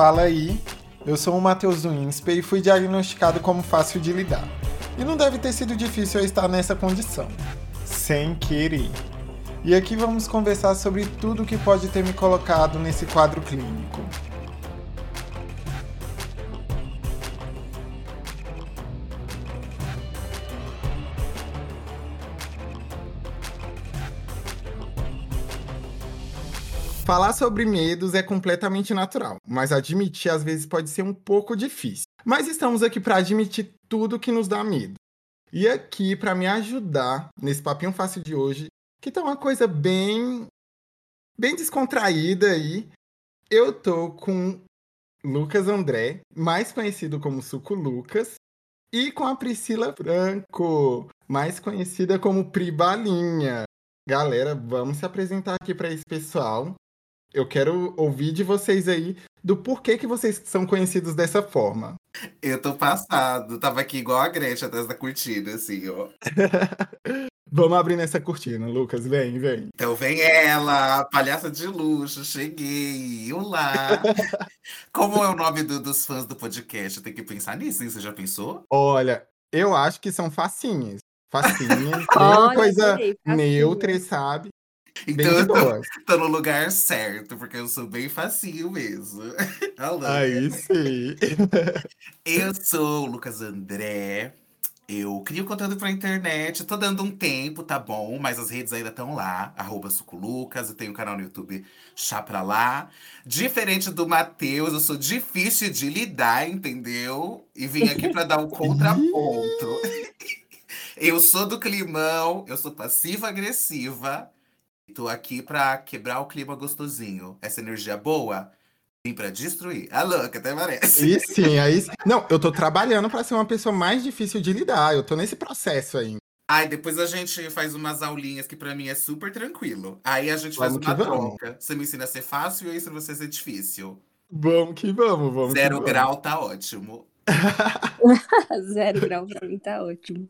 fala aí. Eu sou o Matheus Winspe e fui diagnosticado como fácil de lidar. E não deve ter sido difícil eu estar nessa condição. Sem querer. E aqui vamos conversar sobre tudo que pode ter me colocado nesse quadro clínico. Falar sobre medos é completamente natural, mas admitir às vezes pode ser um pouco difícil. Mas estamos aqui para admitir tudo que nos dá medo. E aqui para me ajudar nesse papinho fácil de hoje, que tá uma coisa bem bem descontraída aí, eu tô com Lucas André, mais conhecido como Suco Lucas, e com a Priscila Franco, mais conhecida como Pribalinha. Galera, vamos se apresentar aqui para esse pessoal. Eu quero ouvir de vocês aí do porquê que vocês são conhecidos dessa forma. Eu tô passado, tava aqui igual a Gretchen atrás da cortina, assim, ó. Vamos abrir nessa cortina, Lucas, vem, vem. Então vem ela, palhaça de luxo, cheguei, olá. Como é o nome do, dos fãs do podcast? Tem que pensar nisso, hein? Você já pensou? Olha, eu acho que são facinhas. Facinhas, uma coisa neutra, sabe? Então eu tô, tô, no lugar certo, porque eu sou bem facinho mesmo. Aí sim. Eu sou o Lucas André. Eu crio conteúdo pra internet, tô dando um tempo, tá bom, mas as redes ainda estão lá, arroba Suculucas, eu tenho um canal no YouTube Chá Pra Lá. Diferente do Matheus, eu sou difícil de lidar, entendeu? E vim aqui pra dar um contraponto. eu sou do climão, eu sou passiva-agressiva, Tô aqui pra quebrar o clima gostosinho. Essa energia boa, vim pra destruir. A louca, até parece. E sim, aí. Não, eu tô trabalhando pra ser uma pessoa mais difícil de lidar. Eu tô nesse processo ainda. Aí depois a gente faz umas aulinhas que pra mim é super tranquilo. Aí a gente faz vamos uma troca. Você me ensina a ser fácil e eu ensino você a ser difícil. Vamos que vamos, vamos. Zero grau vamos. tá ótimo. Zero grau pra mim tá ótimo.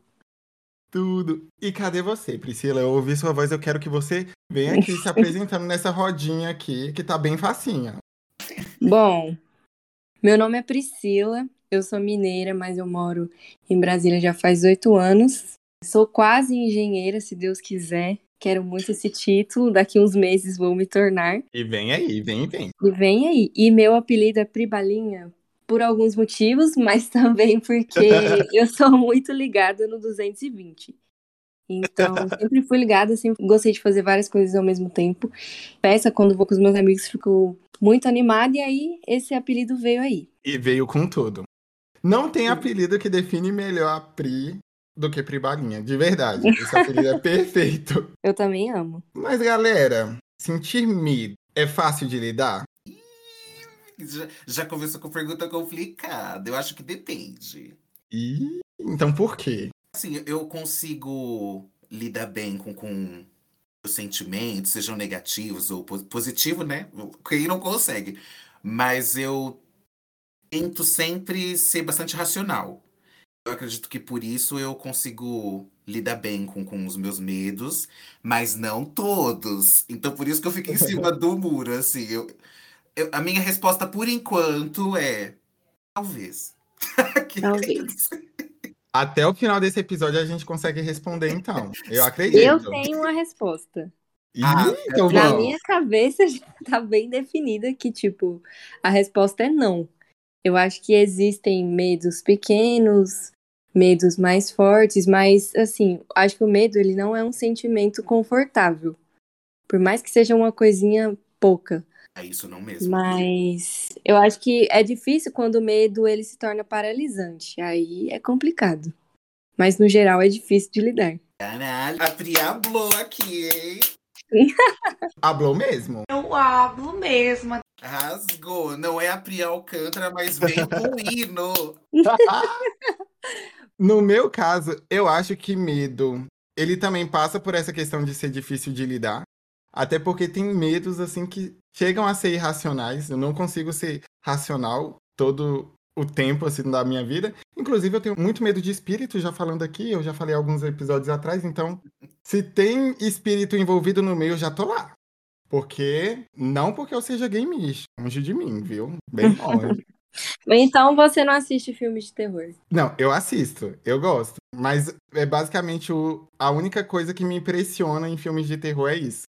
Tudo. E cadê você, Priscila? Eu ouvi sua voz, eu quero que você venha aqui se apresentando nessa rodinha aqui, que tá bem facinha. Bom, meu nome é Priscila, eu sou mineira, mas eu moro em Brasília já faz oito anos. Sou quase engenheira, se Deus quiser. Quero muito esse título, daqui uns meses vou me tornar. E vem aí, vem, vem. E vem aí. E meu apelido é Pribalinha por alguns motivos, mas também porque eu sou muito ligada no 220. Então, sempre fui ligada, sempre gostei de fazer várias coisas ao mesmo tempo. Peça, quando vou com os meus amigos, fico muito animada, e aí esse apelido veio aí. E veio com tudo. Não tem apelido que define melhor a Pri do que Pri Balinha, de verdade. Esse apelido é perfeito. Eu também amo. Mas, galera, sentir medo é fácil de lidar? Já, já começou com pergunta complicada. Eu acho que depende. E então por quê? Assim, eu consigo lidar bem com, com os sentimentos, sejam negativos ou positivos, né? Quem não consegue. Mas eu tento sempre ser bastante racional. Eu acredito que por isso eu consigo lidar bem com, com os meus medos, mas não todos. Então por isso que eu fico em cima do muro, assim. Eu, eu, a minha resposta por enquanto é talvez. Talvez. Até o final desse episódio a gente consegue responder, então. Eu acredito. Eu tenho uma resposta. Ah, então Na vamos. minha cabeça já tá bem definida que, tipo, a resposta é não. Eu acho que existem medos pequenos, medos mais fortes, mas, assim, acho que o medo, ele não é um sentimento confortável. Por mais que seja uma coisinha pouca. É isso não mesmo. Mas eu acho que é difícil quando o medo ele se torna paralisante. Aí é complicado. Mas no geral é difícil de lidar. Caralho, a Pri hablou aqui, hein? hablou mesmo? Eu hablo mesmo. Rasgou. Não é a Pri Alcântara, mas vem com hino. no meu caso, eu acho que medo, ele também passa por essa questão de ser difícil de lidar. Até porque tem medos assim que chegam a ser irracionais. Eu não consigo ser racional todo o tempo assim da minha vida. Inclusive eu tenho muito medo de espírito, já falando aqui, eu já falei alguns episódios atrás, então se tem espírito envolvido no meio, eu já tô lá. Porque, não porque eu seja gameista, longe de mim, viu? Bem longe. Então você não assiste filmes de terror. não, eu assisto, eu gosto. Mas é basicamente o, a única coisa que me impressiona em filmes de terror é isso.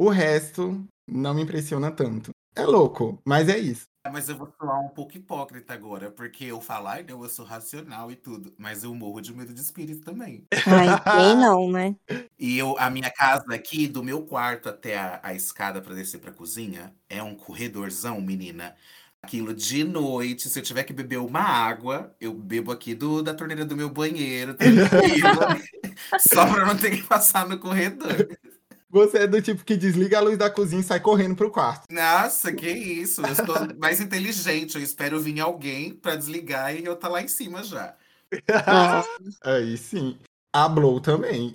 O resto não me impressiona tanto. É louco, mas é isso. Mas eu vou soar um pouco hipócrita agora, porque eu falar, ai, não, eu sou racional e tudo, mas eu morro de medo de espírito também. Ai, quem não, né? E eu, a minha casa aqui, do meu quarto até a, a escada para descer pra cozinha, é um corredorzão, menina. Aquilo de noite, se eu tiver que beber uma água, eu bebo aqui do, da torneira do meu banheiro, tranquilo, só pra não ter que passar no corredor. Você é do tipo que desliga a luz da cozinha e sai correndo pro quarto. Nossa, que isso, eu sou mais inteligente, eu espero vir alguém pra desligar e eu tá lá em cima já. Aí sim. A Blow também.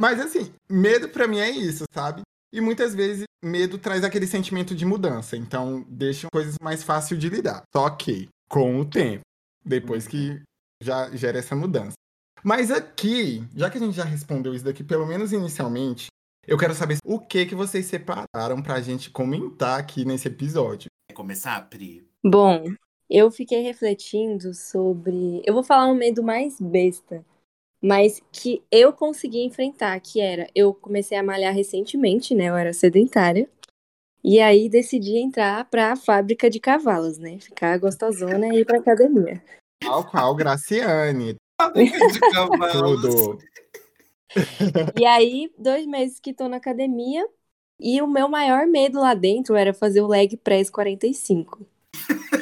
Mas assim, medo pra mim é isso, sabe? E muitas vezes medo traz aquele sentimento de mudança, então deixa coisas mais fáceis de lidar. Só que, com o tempo, depois que já gera essa mudança. Mas aqui, já que a gente já respondeu isso daqui, pelo menos inicialmente, eu quero saber o que que vocês separaram pra gente comentar aqui nesse episódio. Quer começar, Pri? Bom, eu fiquei refletindo sobre. Eu vou falar um medo mais besta, mas que eu consegui enfrentar, que era, eu comecei a malhar recentemente, né? Eu era sedentária. E aí decidi entrar pra fábrica de cavalos, né? Ficar gostosona e ir pra academia. Tal qual Graciane, De cavalos. tudo. E aí, dois meses que tô na academia, e o meu maior medo lá dentro era fazer o leg press 45.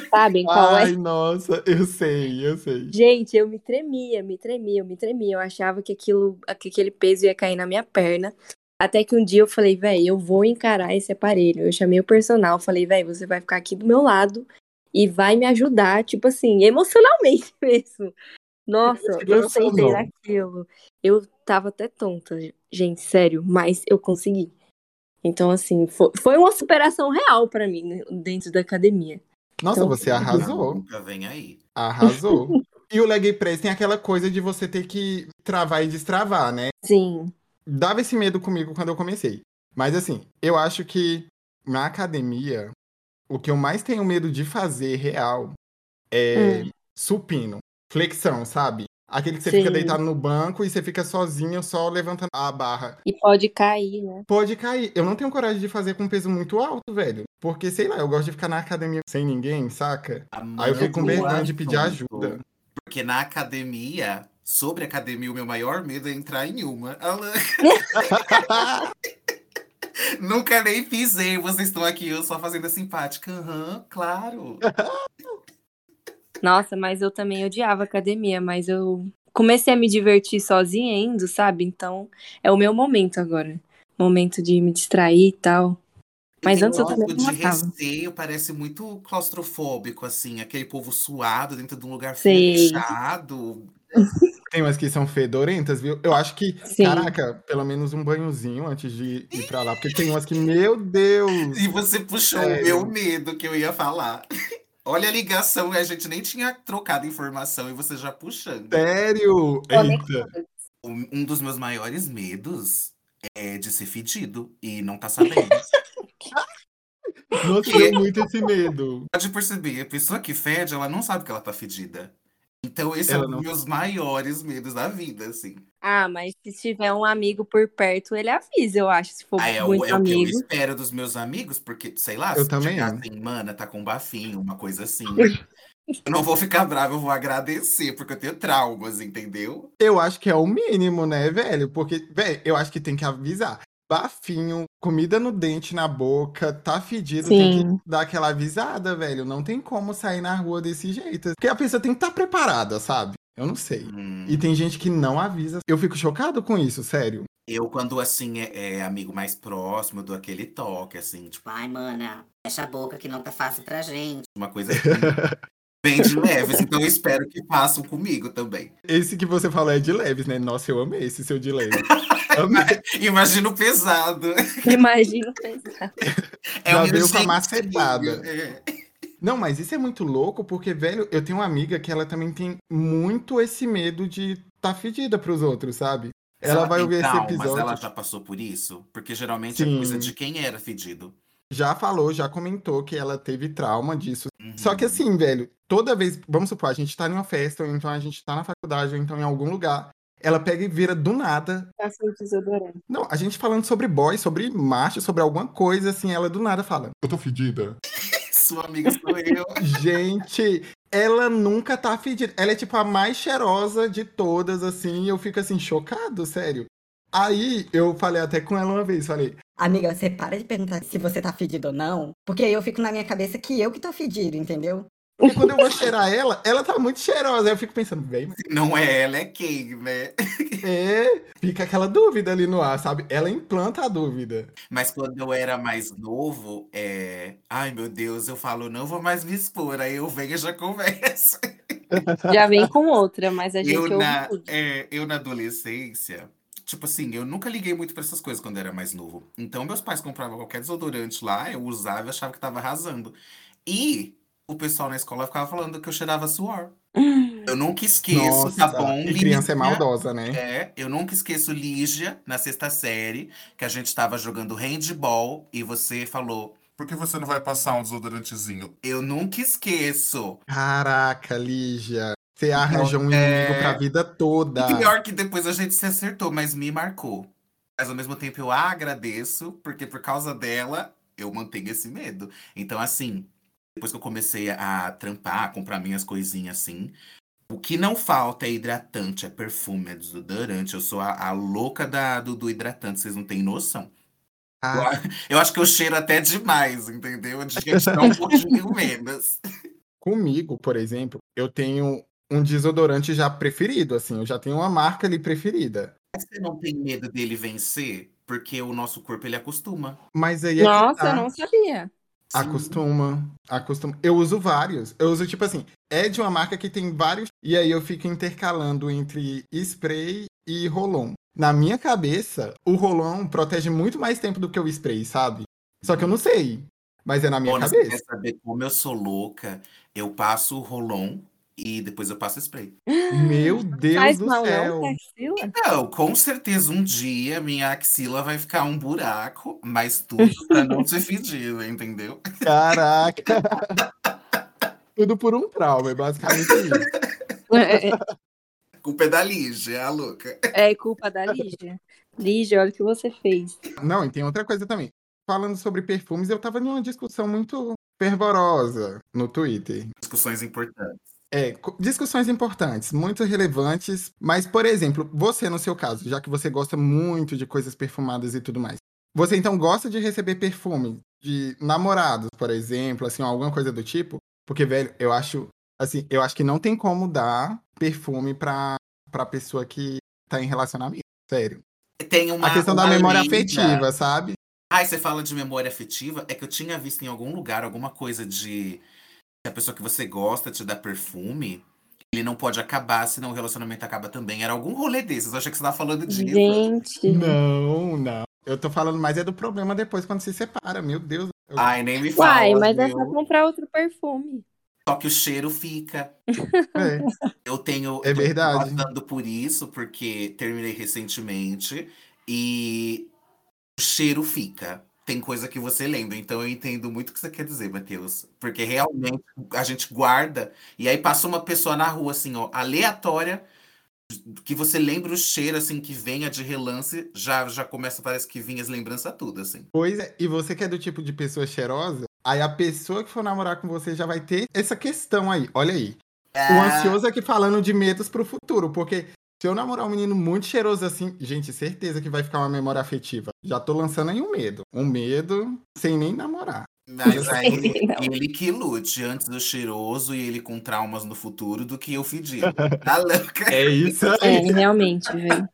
Sabem qual é? Ai, nossa, eu sei, eu sei. Gente, eu me tremia, me tremia, eu me tremia. Eu achava que aquilo, que aquele peso ia cair na minha perna. Até que um dia eu falei, véi, eu vou encarar esse aparelho. Eu chamei o personal, falei, véi, você vai ficar aqui do meu lado e vai me ajudar, tipo assim, emocionalmente mesmo. Nossa, eu sentei naquilo. Eu tava até tonta, gente, sério, mas eu consegui. Então, assim, foi, foi uma superação real pra mim né, dentro da academia. Nossa, Então, você arrasou. Nunca vem aí. Arrasou. E o leg press tem aquela coisa de você ter que travar e destravar, né? Sim, Dava esse medo comigo quando eu comecei. Mas assim, eu acho que na academia, o que eu mais tenho medo de fazer real é Hum. supino, flexão, sabe? Aquele que você Sim. fica deitado no banco e você fica sozinho só levantando a barra. e pode cair, né? Pode cair. Eu não tenho coragem de fazer com peso muito alto, velho. Porque, sei lá, eu gosto de ficar na academia sem ninguém, saca? Aí eu fico com vergonha de pedir ajuda. Porque na academia, sobre academia, o meu maior medo é entrar em uma. Nunca nem pisei, vocês estão aqui, eu só fazendo a simpática. Aham, claro. Nossa, mas eu também odiava academia, mas eu comecei a me divertir sozinha indo, sabe? Então é o meu momento agora. Momento de me distrair e tal. Mas antes eu também não de receio, parece muito claustrofóbico, assim, aquele povo suado dentro de um lugar Sei. fechado. Tem umas que são fedorentas, viu? Eu acho que, Sim. caraca, pelo menos um banhozinho antes de ir pra lá. Porque tem umas que, meu Deus! E você puxou Sério? o meu medo que eu ia falar. Olha a ligação, a gente nem tinha trocado informação e você já puxando. Sério? Eita! Um um dos meus maiores medos é de ser fedido e não tá sabendo. Nossa, eu tenho muito esse medo. Pode perceber, a pessoa que fede, ela não sabe que ela tá fedida. Então esse é Ela um dos não- meus maiores medos da vida, assim. Ah, mas se tiver um amigo por perto, ele avisa, eu acho. Se for Ah, é, o, muito é o que eu amigo. espero dos meus amigos, porque, sei lá, Eu se também. chegar assim, mana, tá com um bafinho, uma coisa assim. eu não vou ficar bravo, eu vou agradecer, porque eu tenho traumas, entendeu? Eu acho que é o mínimo, né, velho? Porque, velho, eu acho que tem que avisar. Bafinho, comida no dente, na boca, tá fedido, tem que Sim. dar aquela avisada, velho. Não tem como sair na rua desse jeito. Porque a pessoa tem que estar preparada, sabe? Eu não sei. Hum, E tem gente que não avisa. Eu fico chocado com isso, sério. Eu, quando assim, é, é amigo mais próximo, eu dou aquele toque, assim, tipo, Ai, mana, fecha a boca que não tá fácil pra gente. uma coisa assim, bem de leves. Então eu espero que façam comigo também. Esse que você falou é de leves, né? Nossa, eu amei esse seu de leves. Amei. Imagina o pesado. Imagina pensar. É Já meu veio com a macetada. é. Não, mas isso é muito louco, porque, velho, eu tenho uma amiga que ela também tem muito esse medo de tá fedida pros outros, sabe? Mas Ela vai ouvir esse episódio. Ela já passou por isso? Porque geralmente é Sim. coisa de quem era fedido. Já falou, já comentou que ela teve trauma disso. Uhum. Só que assim, velho, toda vez, vamos supor, a gente tá em uma festa, ou então a gente tá na faculdade, ou então em algum lugar, ela pega e vira do nada. Passou o desodorante. Não, a gente falando sobre boy, sobre macho, sobre alguma coisa, assim, ela do nada fala, eu tô fedida. Sua amiga sou eu. Gente, ela nunca tá fedida. Ela é tipo a mais cheirosa de todas, assim, e eu fico assim, chocado, sério. Aí eu falei até com ela uma vez, falei, Amiga, você para de perguntar se você tá fedido ou não, porque aí eu fico na minha cabeça que eu que tô fedido, entendeu? porque quando eu vou cheirar ela, ela tá muito cheirosa. Aí eu fico pensando, velho, Se não é ela, é quem, né? É, fica aquela dúvida ali no ar, sabe? Ela implanta a dúvida. Mas quando eu era mais novo, é. Ai, meu Deus, eu falo, não vou mais me expor. Aí eu venho e já converso. Já vem com outra, mas a gente Eu ouve na, tudo. é, eu na adolescência, tipo assim, eu nunca liguei muito pra essas coisas quando eu era mais novo. Então, meus pais compravam qualquer desodorante lá, eu usava e achava que tava arrasando. E o pessoal na escola ficava falando que eu cheirava suor. Eu nunca esqueço, tá bom? e criança é maldosa, né? É, eu nunca esqueço Lígia, na sexta série, que a gente tava jogando handball e você falou, por que você não vai passar um desodorantezinho? Eu nunca esqueço. Caraca, Lígia. Você arranjou um É. inimigo pra vida toda. E pior que depois a gente se acertou, mas me marcou. Mas ao mesmo tempo eu agradeço, porque por causa dela eu mantenho esse medo. Então, assim, depois que eu comecei a trampar, a comprar minhas coisinhas assim, o que não falta é hidratante, é perfume, é desodorante. Eu sou a, a louca da, do, do hidratante, vocês não têm noção. Eu, Ah, a- eu acho que eu cheiro até demais, entendeu? Eu devia tirar um pouquinho menos. comigo, por exemplo, eu tenho um desodorante já preferido, assim. Eu já tenho uma marca ali preferida. Mas você não tem medo dele vencer? Porque o nosso corpo ele acostuma. Mas aí é Nossa, tá. eu não sabia. Sim. Acostuma, acostuma. Eu uso vários. Eu uso, tipo assim, é de uma marca que tem vários. E aí eu fico intercalando entre spray e rolon. Na minha cabeça, o rolon protege muito mais tempo do que o spray, sabe? Só que eu não sei. Mas é na minha você cabeça. quer saber como eu sou louca? Eu passo o rolon e depois eu passo spray. Meu Deus Faz do céu. não, Taxila? Não, com certeza um dia minha axila vai ficar um buraco, mas tudo pra não ser fedido, entendeu? Caraca. Tudo por um trauma, é basicamente isso. É, Culpa é da Lígia, a louca. é culpa da Lígia. Lígia, olha o que você fez. Não, e tem outra coisa também. Falando sobre perfumes, eu tava numa discussão muito fervorosa no Twitter. Discussões importantes. É, discussões importantes, muito relevantes, mas, por exemplo, você no seu caso, já que você gosta muito de coisas perfumadas e tudo mais, você então gosta de receber perfume de namorados, por exemplo, assim, alguma coisa do tipo? Porque, velho, eu acho, assim, eu acho que não tem como dar perfume pra, pra pessoa que tá em relacionamento, sério. Tem uma, A questão da uma memória lenda. afetiva, sabe? Ai, você fala de memória afetiva? É que eu tinha visto em algum lugar alguma coisa de se a pessoa que você gosta te dá perfume, ele não pode acabar, senão o relacionamento acaba também. Era algum rolê desses. Eu achei que você tava falando disso. Gente, Não, não. Eu tô falando mais é do problema depois quando se separa, meu Deus. Eu- Ai, nem me fala. uai, mas é viu? só comprar outro perfume. Só que o cheiro fica. é. Eu tenho. É verdade. passando por isso, porque terminei recentemente e o cheiro fica. Tem coisa que você lembra, então eu entendo muito o que você quer dizer, Matheus. Porque realmente a gente guarda, e aí passa uma pessoa na rua, assim, ó, aleatória, que você lembra o cheiro, assim, que venha de relance, já, já começa, parece que vinha as lembranças tudo, assim. Pois é, e você que é do tipo de pessoa cheirosa, aí a pessoa que for namorar com você já vai ter essa questão aí. Olha aí. O Ah, ansioso aqui falando de medos pro futuro, porque se eu namorar um menino muito cheiroso assim, gente, certeza que vai ficar uma memória afetiva. Já tô lançando aí um medo. Um medo sem nem namorar. Mas aí ele que lute antes do cheiroso e ele com traumas no futuro do que eu fedido. Tá louca? É isso É, aí. realmente, velho.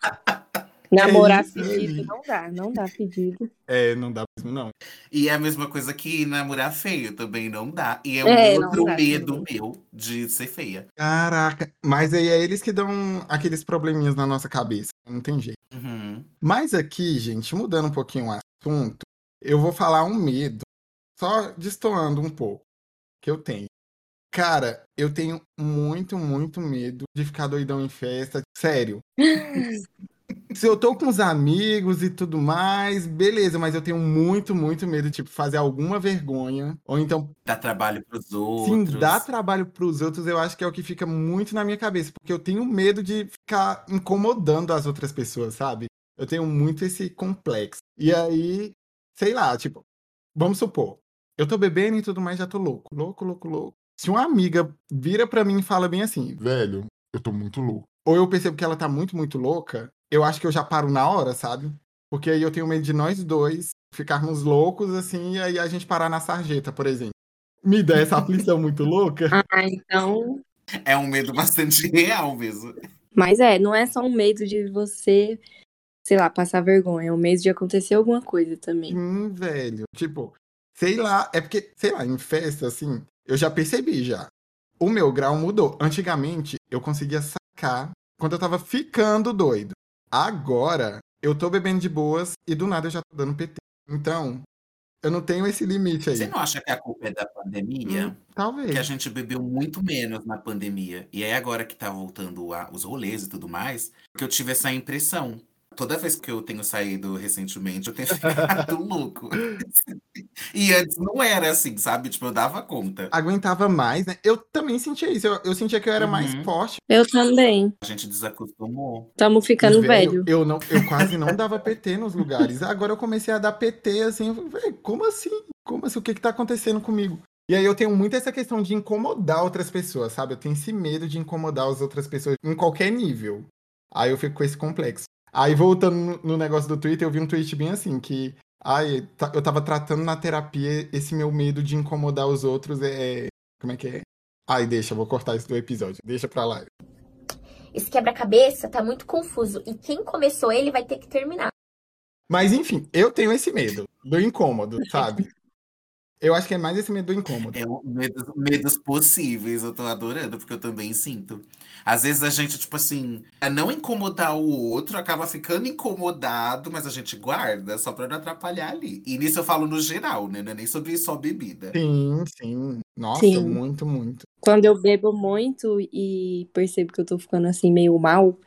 Namorar isso pedido não dá, não dá pedido. É, não dá mesmo, não. E é a mesma coisa que namorar feio também não dá. E é um É, não outro dá medo também. meu de ser feia. Caraca, mas aí é eles que dão aqueles probleminhas na nossa cabeça. Não tem jeito. Uhum. Mas aqui, gente, mudando um pouquinho o assunto, eu vou falar um medo, só destoando um pouco, que eu tenho. Cara, eu tenho muito, muito medo de ficar doidão em festa. Sério. Se eu tô com os amigos e tudo mais, beleza, mas eu tenho muito, muito medo de tipo, fazer alguma vergonha. Ou então, Dá trabalho pros sim, outros. dar trabalho pros outros, eu acho que é o que fica muito na minha cabeça. Porque eu tenho medo de ficar incomodando as outras pessoas, sabe? Eu tenho muito esse complexo. E aí, sei lá, tipo, vamos supor, eu tô bebendo e tudo mais, já tô louco, louco, louco, louco. Se uma amiga vira pra mim e fala bem assim, velho, eu tô muito louco. Ou eu percebo que ela tá muito, muito louca, eu acho que eu já paro na hora, sabe? Porque aí eu tenho medo de nós dois ficarmos loucos assim, e aí a gente parar na sarjeta, por exemplo. Me dá essa aflição muito louca. Ah, então. É um medo bastante real mesmo. Mas é, não é só um medo de você, sei lá, passar vergonha. É um medo de acontecer alguma coisa também. Sim, velho. Tipo, sei lá, é porque, sei lá, em festa, assim, eu já percebi já. O meu grau mudou. Antigamente, eu conseguia sacar quando eu tava ficando doido. Agora, eu tô bebendo de boas e do nada eu já tô dando PT. Então, eu não tenho esse limite aí. Você não acha que a culpa é da pandemia? Hum, talvez. Que a gente bebeu muito menos na pandemia. E aí, agora que tá voltando a- os rolês e tudo mais, que eu tive essa impressão. Toda vez que eu tenho saído recentemente, eu tenho ficado louco. E antes não era assim, sabe? Tipo, eu dava conta. Aguentava mais, né? Eu também sentia isso. Eu, eu sentia que eu era mais Uhum. forte. Eu também. A gente desacostumou. Tamo ficando E, velho. Eu, não, eu quase não dava PT nos lugares. Agora eu comecei a dar PT, assim. eu falei, "Véi, como assim? Como assim? O que que tá acontecendo comigo? E aí eu tenho muito essa questão de incomodar outras pessoas, sabe? Eu tenho esse medo de incomodar as outras pessoas em qualquer nível. Aí eu fico com esse complexo. Aí voltando no, no negócio do Twitter, eu vi um tweet bem assim, que... Ai, tá- eu tava tratando na terapia esse meu medo de incomodar os outros. É, como é que é? Ai, deixa, vou cortar isso do episódio. Deixa pra lá. Esse quebra-cabeça tá muito confuso e quem começou ele vai ter que terminar. Mas enfim, eu tenho esse medo do incômodo, sabe? Eu acho que é mais esse medo do incômodo. É o medos, medos possíveis, eu tô adorando, porque eu também sinto. Às vezes a gente, tipo assim, a não incomodar o outro, acaba ficando incomodado, mas a gente guarda só pra não atrapalhar ali. E nisso eu falo no geral, né? Não é nem sobre só bebida. Sim, sim. Nossa, Sim. muito, muito. Quando eu bebo muito e percebo que eu tô ficando assim meio mal,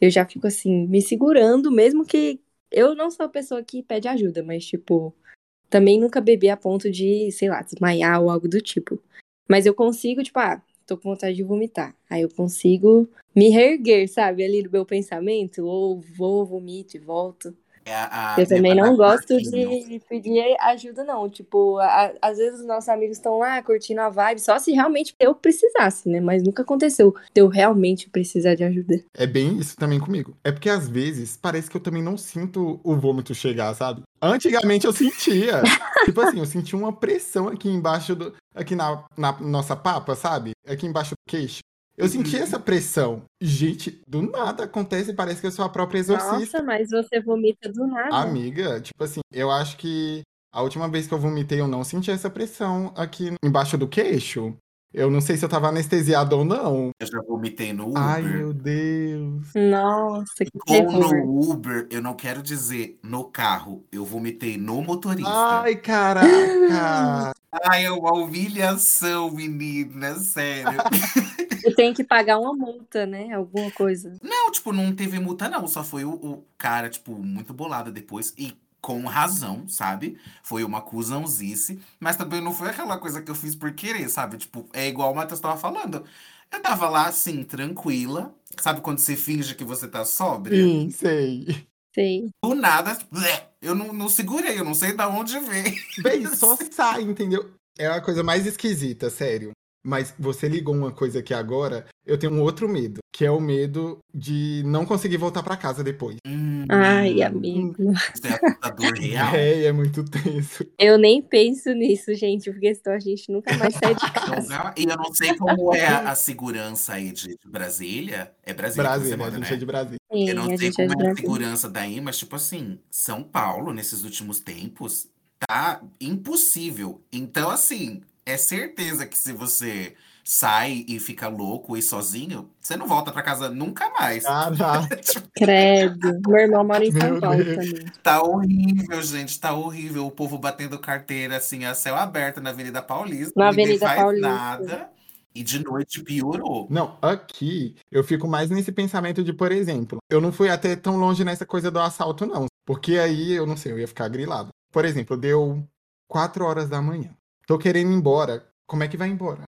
eu já fico assim, me segurando, mesmo que eu não sou a pessoa que pede ajuda, mas tipo, também nunca bebi a ponto de, sei lá, desmaiar ou algo do tipo. Mas eu consigo, tipo, ah, tô com vontade de vomitar. Aí eu consigo me reerguer, sabe, ali do meu pensamento, ou vou, vomito e volto. É a- a Eu também não gosto de pedir ajuda, não. Tipo, a- às vezes os nossos amigos estão lá curtindo a vibe, só se realmente eu precisasse, né? Mas nunca aconteceu de eu realmente precisar de ajuda. É bem isso também comigo. É porque às vezes parece que eu também não sinto o vômito chegar, sabe? Antigamente eu sentia. tipo assim, eu sentia uma pressão aqui embaixo do. Aqui na, na nossa papa, sabe? Aqui embaixo do queixo. Eu sentia essa pressão. Gente, do nada acontece, parece que eu sou a própria exorcista. Nossa, mas você vomita do nada. Amiga, tipo assim, eu acho que a última vez que eu vomitei, eu não senti essa pressão aqui embaixo do queixo. Eu não sei se eu tava anestesiado ou não. Eu já vomitei no Uber. Ai, meu Deus. Nossa, que Ou no Uber, eu não quero dizer no carro, eu vomitei no motorista. Ai, caraca! Ai, é uma humilhação, menina, sério. Eu tenho que pagar uma multa, né? Alguma coisa. Não, tipo, não teve multa, não. Só foi o, o cara, tipo, muito bolado depois. E com razão, sabe? Foi uma cuzãozice. Mas também não foi aquela coisa que eu fiz por querer, sabe? Tipo, é igual o Matheus tava falando. Eu tava lá, assim, tranquila. Sabe quando você finge que você tá sóbria? Sim, sei. Sei. Do nada, eu não, não segurei, eu não sei da onde veio. Bem, só sai, entendeu? É a coisa mais esquisita, sério. Mas você ligou uma coisa aqui agora, eu tenho um outro medo, que é o medo de não conseguir voltar pra casa depois. Hum, Ai, amigo. Isso é assustador real. É, é muito tenso. Eu nem penso nisso, gente, porque senão a gente nunca mais sai de casa. E eu não sei como é a, a segurança aí de Brasília. É Brasília, que você Brasília, a mora, gente né? é de Brasília. Sim, Eu não a sei é como de é a Brasília. segurança daí, mas, tipo assim, São Paulo, nesses últimos tempos, tá impossível. Então, assim, é certeza que se você sai e fica louco e sozinho, você não volta pra casa nunca mais. Caraca. Tipo, Credo. Meu irmão mora em São Paulo também. tá horrível, gente, tá horrível. O povo batendo carteira, assim, a céu aberto na Avenida Paulista. Na Avenida faz Paulista. nada. E de noite piorou. Não, aqui eu fico mais nesse pensamento de, por exemplo, eu não fui até tão longe nessa coisa do assalto, não. Porque aí, eu não sei, eu ia ficar grilado. Por exemplo, deu 4 horas da manhã. Tô querendo ir embora. Como é que vai embora?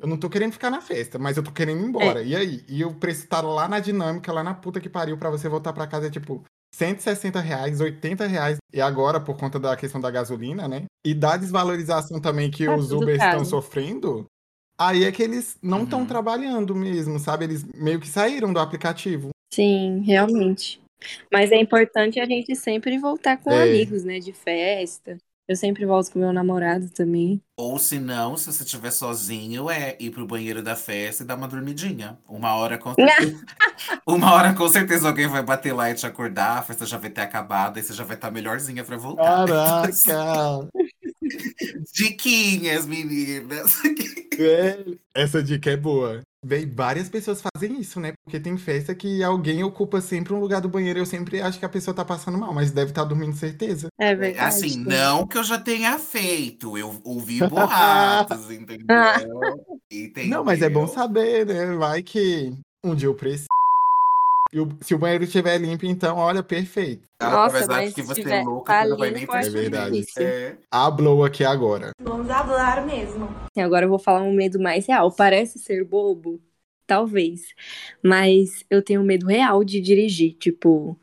Eu não tô querendo ficar na festa, mas eu tô querendo ir embora. E aí? E o preço tá lá na dinâmica, lá na puta que pariu, pra você voltar pra casa é tipo 160 reais, 80 reais. E agora, por conta da questão da gasolina, né? E da desvalorização também que Tá os Ubers estão sofrendo, aí é que eles não estão Uhum. trabalhando mesmo, sabe? Eles meio que saíram do aplicativo. Sim, realmente. Mas é importante a gente sempre voltar com É. amigos, né? De festa. Eu sempre volto com meu namorado também. Ou se não, se você estiver sozinho, é ir pro banheiro da festa e dar uma dormidinha. Uma hora com certeza. uma hora com certeza alguém vai bater lá e te acordar, a festa já vai ter acabado, aí você já vai estar melhorzinha pra voltar. Caraca! Diquinhas, meninas. Essa dica é boa. Véi, várias pessoas fazem isso, né? Porque tem festa que alguém ocupa sempre um lugar do banheiro. Eu sempre acho que a pessoa tá passando mal, mas deve estar dormindo certeza. É verdade. Assim, sim. não que eu já tenha feito, eu ouvi boatos, entendeu? Entendeu? Não, mas é bom saber, né? Vai que um dia eu preciso. E o- se o banheiro estiver limpo, então, olha, perfeito. Nossa, Apesar de mas que se você é tiver louca, você não vai nem É verdade. difícil. É. Hablou aqui agora. Vamos falar mesmo. E agora eu vou falar um medo mais real. Parece ser bobo, talvez, mas eu tenho medo real de dirigir. Tipo,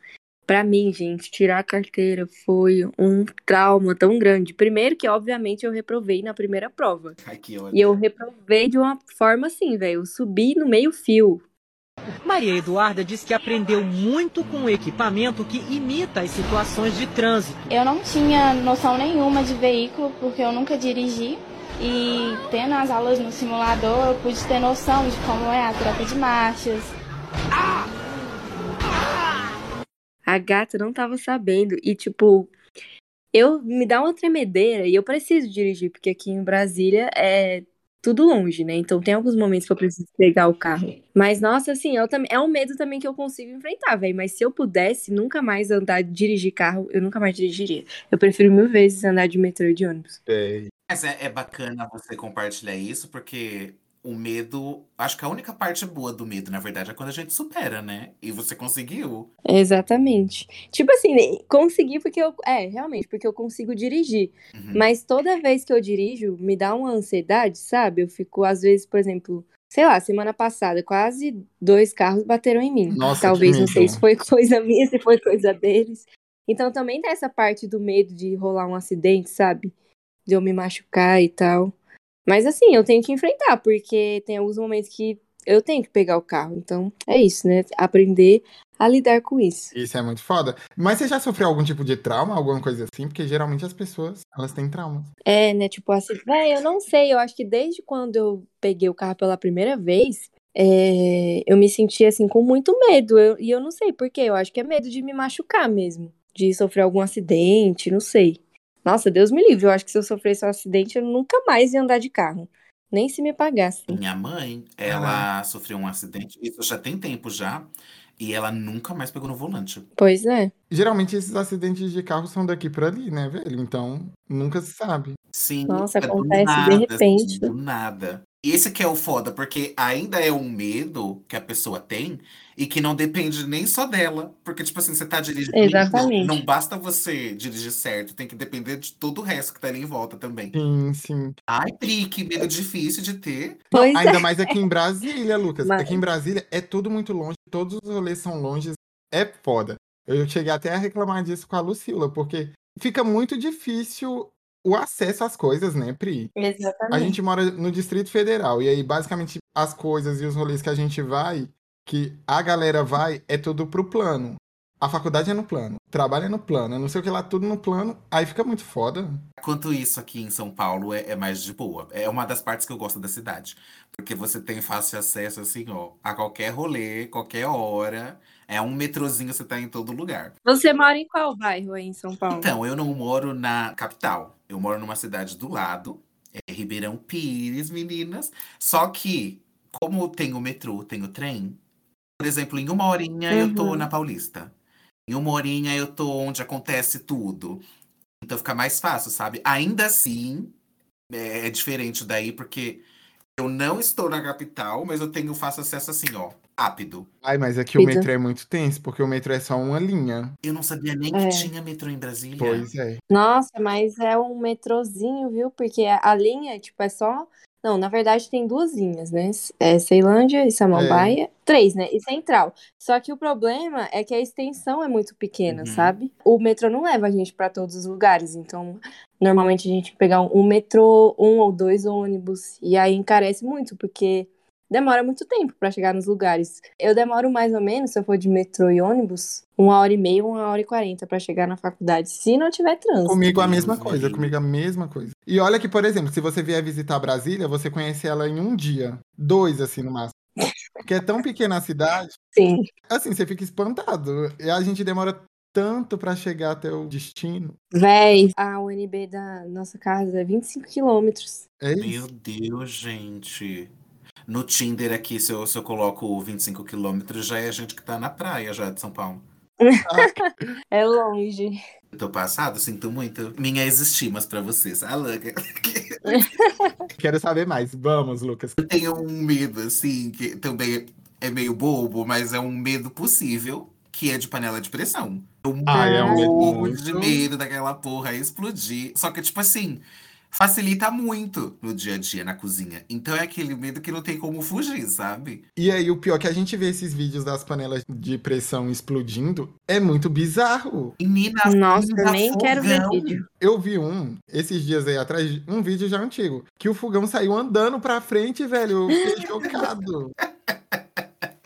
pra mim, gente, tirar a carteira foi um trauma tão grande. Primeiro que, obviamente, eu reprovei na primeira prova. Aqui, olha. E eu reprovei de uma forma assim, velho. Eu subi no meio fio. Maria Eduarda diz que aprendeu muito com o equipamento que imita as situações de trânsito. Eu não tinha noção nenhuma de veículo porque eu nunca dirigi. E tendo as aulas no simulador, eu pude ter noção de como é a troca de marchas. A gata não tava sabendo. E, tipo, eu me dá uma tremedeira e eu preciso dirigir, porque aqui em Brasília é tudo longe, né? Então tem alguns momentos que eu preciso pegar o carro. Mas, nossa, assim, eu também, é um medo também que eu consigo enfrentar, velho. Mas se eu pudesse nunca mais andar, dirigir carro, eu nunca mais dirigiria. Eu prefiro mil vezes andar de metrô e de ônibus. É, Mas é, é bacana você compartilhar isso, porque o medo. Acho que a única parte boa do medo, na verdade, é quando a gente supera, né? E você conseguiu. Exatamente. Tipo assim, consegui porque eu. É, realmente, porque eu consigo dirigir. Uhum. Mas toda vez que eu dirijo, me dá uma ansiedade, sabe? Eu fico, às vezes, por exemplo, sei lá, semana passada, quase dois carros bateram em mim. Nossa, Talvez, que não sei se foi coisa minha, se foi coisa deles. Então também tem essa parte do medo de rolar um acidente, sabe? De eu me machucar e tal. Mas assim, eu tenho que enfrentar, porque tem alguns momentos que eu tenho que pegar o carro. Então, é isso, né? Aprender a lidar com isso. Isso é muito foda. Mas você já sofreu algum tipo de trauma, alguma coisa assim? Porque geralmente as pessoas, elas têm traumas. É, né? Tipo assim, véi, eu não sei, eu acho que desde quando eu peguei o carro pela primeira vez, é, eu me senti assim com muito medo. Eu- e eu não sei por quê, eu acho que é medo de me machucar mesmo, de sofrer algum acidente, não sei. Nossa, Deus me livre, eu acho que se eu sofresse um acidente, eu nunca mais ia andar de carro. Nem se me pagasse. Minha mãe, ela sofreu um acidente, isso já tem tempo já, e ela nunca mais pegou no volante. Pois é. Geralmente esses acidentes de carro são daqui pra ali, né, velho? Então, nunca se sabe. Sim, Nossa, é acontece de nada, repente. assim, do nada. Esse que é o foda, porque ainda é um medo que a pessoa tem e que não depende nem só dela. Porque, tipo assim, você tá dirigindo, Exatamente. não basta você dirigir certo, tem que depender de todo o resto que tá ali em volta também. Sim, sim. Ai, Pri, que medo difícil de ter. Pois Ainda é. mais aqui em Brasília, Lucas. Mas- Aqui em Brasília é tudo muito longe, todos os rolês são longes. É foda. Eu cheguei até a reclamar disso com a Lucila, porque fica muito difícil o acesso às coisas, né, Pri? A Exatamente. gente mora no Distrito Federal, e aí basicamente as coisas e os rolês que a gente vai, que a galera vai, é tudo pro plano. A faculdade é no plano, trabalho é no plano, eu não sei o que lá, tudo no plano, aí fica muito foda. Quanto isso aqui em São Paulo é, é mais de boa. É uma das partes que eu gosto da cidade. Porque você tem fácil acesso, assim, ó, a qualquer rolê, qualquer hora. É um metrozinho, você tá em todo lugar. Você mora em qual bairro aí em São Paulo? Então, eu não moro na capital. Eu moro numa cidade do lado, é Ribeirão Pires, meninas. Só que, como tem o metrô, tem o trem, por exemplo, em uma horinha eu tô Uhum. na Paulista. Em uma horinha eu tô onde acontece tudo. Então fica mais fácil, sabe? Ainda assim, é, é diferente daí, porque Eu não estou na capital, mas eu tenho faço acesso assim, ó, rápido. Ai, mas aqui o Pizza. metrô é muito tenso, porque o metrô é só uma linha. Eu não sabia nem É. que tinha metrô em Brasília. Pois é. Nossa, mas é um metrozinho, viu? Porque a, a linha, tipo, é só. Não, na verdade tem duas linhas, né? É Ceilândia e Samambaia. Três, né? E Central. Só que o problema é que a extensão é muito pequena, Uhum. sabe? O metrô não leva a gente pra todos os lugares. Então, normalmente a gente pegar um, um metrô, um ou dois ônibus. E aí encarece muito, porque demora muito tempo pra chegar nos lugares. Eu demoro mais ou menos, se eu for de metrô e ônibus, uma hora e meia, uma hora e quarenta pra chegar na faculdade, se não tiver trânsito. Comigo a mesma me coisa, comigo a mesma coisa. E olha que, por exemplo, se você vier visitar Brasília, você conhece ela em um dia. Dois, assim, no máximo. Porque é tão pequena a cidade, Sim. assim, você fica espantado. E a gente demora tanto pra chegar até o destino. Véi, a UNB da nossa casa é 25 quilômetros. É Meu isso. Deus, gente. No Tinder aqui, se eu, se eu coloco 25 quilômetros, já é gente que tá na praia já de São Paulo. É longe. Eu tô passado, sinto muito. Minhas estimas pra vocês. Alô, Quero saber mais. Vamos, Lucas. Eu tenho um medo, assim, que também é meio bobo, mas é um medo possível, que é de panela de pressão. Eu Ah, é um medo de medo daquela porra explodir. Só que, tipo assim, facilita muito no dia a dia, na cozinha. Então é aquele medo que não tem como fugir, sabe? E aí, o pior é que a gente vê esses vídeos das panelas de pressão explodindo é muito bizarro. Menina, Nossa, nem quero ver fogão. vídeo. Eu vi um, esses dias aí atrás, um vídeo já antigo, que o fogão saiu andando pra frente, velho. Eu fiquei chocado.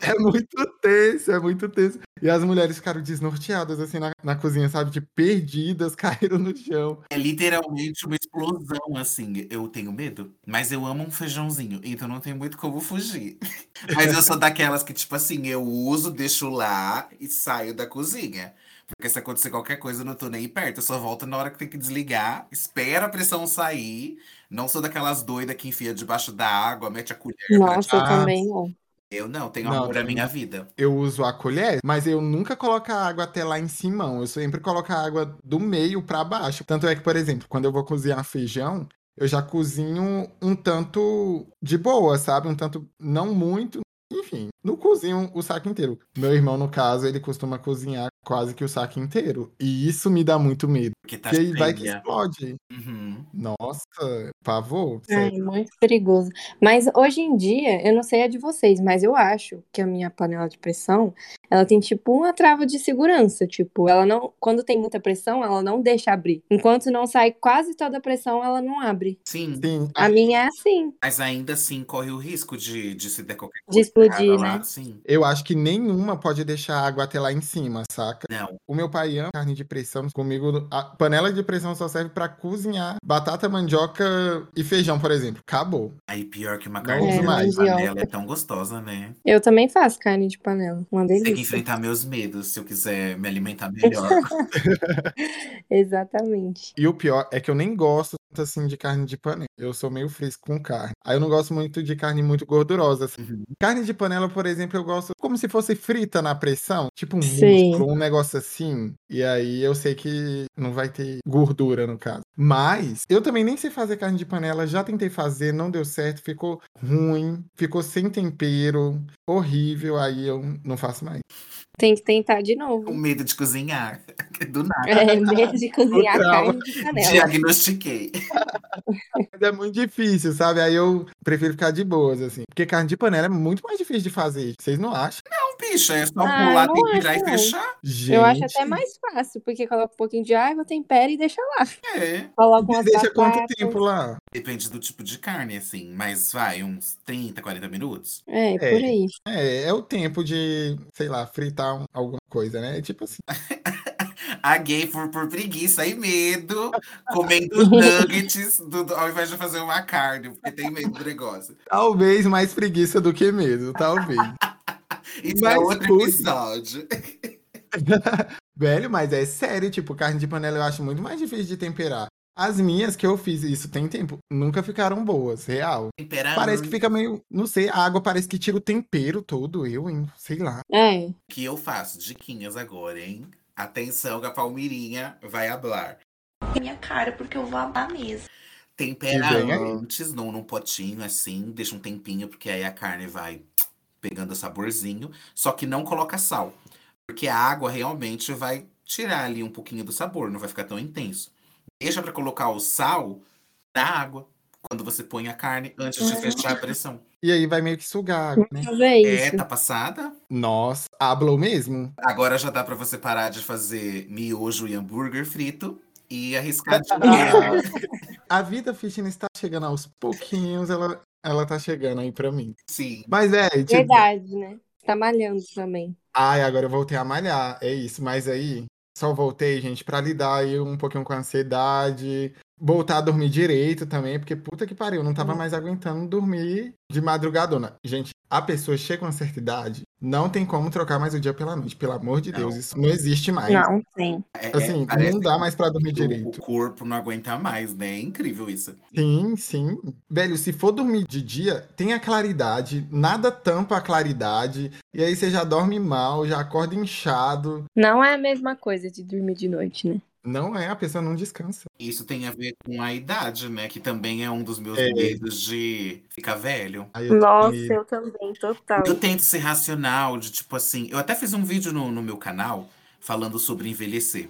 É muito tenso, é muito tenso. E as mulheres ficaram desnorteadas, assim, na, na cozinha, sabe? Tipo, perdidas, caíram no chão. É literalmente uma explosão, assim. Eu tenho medo, mas eu amo um feijãozinho, então não tem muito como fugir. Mas eu sou daquelas que, tipo assim, eu uso, deixo lá e saio da cozinha. Porque se acontecer qualquer coisa, eu não tô nem perto. Eu só volto na hora que tem que desligar, espero a pressão sair. Não sou daquelas doidas que enfia debaixo da água, mete a colher. pra Nossa, eu Ah, também não. Eu não, tenho Não, amor à minha vida. Eu uso a colher, mas eu nunca coloco a água até lá em cima. Eu sempre coloco a água do meio pra baixo. Tanto é que, por exemplo, quando eu vou cozinhar feijão, eu já cozinho um tanto de boa, sabe? Um tanto não muito. Enfim, não cozinho o saco inteiro. Meu irmão, no caso, ele costuma cozinhar quase que o saco inteiro. E isso me dá muito medo. Porque tá Porque aí vai que explode. Uhum. Nossa, pavor. Sério. muito perigoso. Mas hoje em dia, eu não sei a de vocês, mas eu acho que a minha panela de pressão, ela tem tipo uma trava de segurança, tipo, ela não, quando tem muita pressão, ela não deixa abrir. Enquanto não sai quase toda a pressão, ela não abre. Sim, Sim, A minha é assim. mas ainda assim corre o risco de, de se der qualquer De coisa explodir, errada né? Sim. eu acho que nenhuma pode deixar a água até lá em cima, saca? Não. O meu pai ama carne de pressão. Comigo, a panela de pressão só serve pra cozinhar batata, mandioca e feijão, por exemplo. Acabou. Aí pior que uma carne uso de mais. panela é tão gostosa, né? Eu também faço carne de panela. Uma Tem que delícia. enfrentar meus medos se eu quiser me alimentar melhor. Exatamente. E o pior é que eu nem gosto assim de carne de panela. Eu sou meio fresco com carne. Aí eu não gosto muito de carne muito gordurosa. assim. Uhum. Carne de panela, por exemplo, eu gosto como se fosse frita na pressão. Tipo um Sim. músculo, um negócio assim. E aí eu sei que não vai ter gordura no caso. Mas eu também nem sei fazer carne de panela. Já tentei fazer, não deu certo. Ficou ruim. Ficou sem tempero. Horrível. Aí eu não faço mais. Tem que tentar de Com novo. medo de cozinhar. Do nada. É, medo de cozinhar O carne de panela. Diagnostiquei. Mas é muito difícil, sabe? Aí eu prefiro ficar de boas, assim. Porque carne de panela é muito mais difícil de fazer. Vocês não acham? Não, bicho, é só Ah, pular, temperar e fechar. Gente, Eu acho até mais fácil, porque coloca um pouquinho de água, tempera e deixa lá. É. Coloca umas Deixa quanto batatas. tempo lá? Depende do tipo de carne, assim. Mas vai, uns 30, 40 minutos. É, É. por aí. É, é o tempo de, sei lá, fritar um- alguma coisa, né? É tipo assim. A gay por, por preguiça e medo, comendo nuggets do- do- ao invés de fazer uma carne, porque tem medo do negócio. Talvez mais preguiça do que medo, talvez. Isso é Mas outro cuide. episódio. Velho, mas é sério, tipo, carne de panela eu acho muito mais difícil de temperar. As minhas que eu fiz isso tem tempo, nunca ficaram boas, real. Temperar Parece que fica meio, não sei, a água parece que tira o tempero todo, eu, hein? Sei lá. É. O que eu faço? Diquinhas agora, hein? Atenção que a Palmirinha vai hablar. Minha cara, porque eu vou amar mesmo. Tempera antes, num, num potinho assim, deixa um tempinho, porque aí a carne vai pegando saborzinho. Só que não coloca sal. Porque a água realmente vai tirar ali um pouquinho do sabor, não vai ficar tão intenso. Deixa pra colocar o sal na água, quando você põe a carne, antes de Ah. fechar a pressão. E aí vai meio que sugar água, né? É, isso. tá passada? Nossa, hablou mesmo? Agora já dá pra você parar de fazer miojo e hambúrguer frito e arriscar de A vida fitness tá chegando aos pouquinhos, ela, ela tá chegando aí pra mim. Sim. Mas é, tipo, Verdade, né? Tá malhando também. ai, agora eu voltei a malhar, é isso. Mas aí, só voltei, gente, pra lidar aí um pouquinho com a ansiedade, voltar a dormir direito também, porque puta que pariu, eu não tava mais aguentando dormir de madrugadona. Gente, a pessoa chega com uma certa idade, não tem como trocar mais o dia pela noite, pelo amor de Não. Deus, isso não existe mais. Não, tem. É, Assim, é, não dá mais pra dormir direito. O corpo não aguenta mais, né? É incrível isso. Sim, sim. Velho, se for dormir de dia, tem a claridade, nada tampa a claridade, e aí você já dorme mal, já acorda inchado. Não é a mesma coisa de dormir de noite, né? Não é, a pessoa não descansa. Isso tem a ver com a idade, né? Que também é um dos meus É. medos de ficar velho. Eu Nossa, eu também, total. Eu tento ser racional, de tipo assim. Eu até fiz um vídeo no, no meu canal falando sobre envelhecer.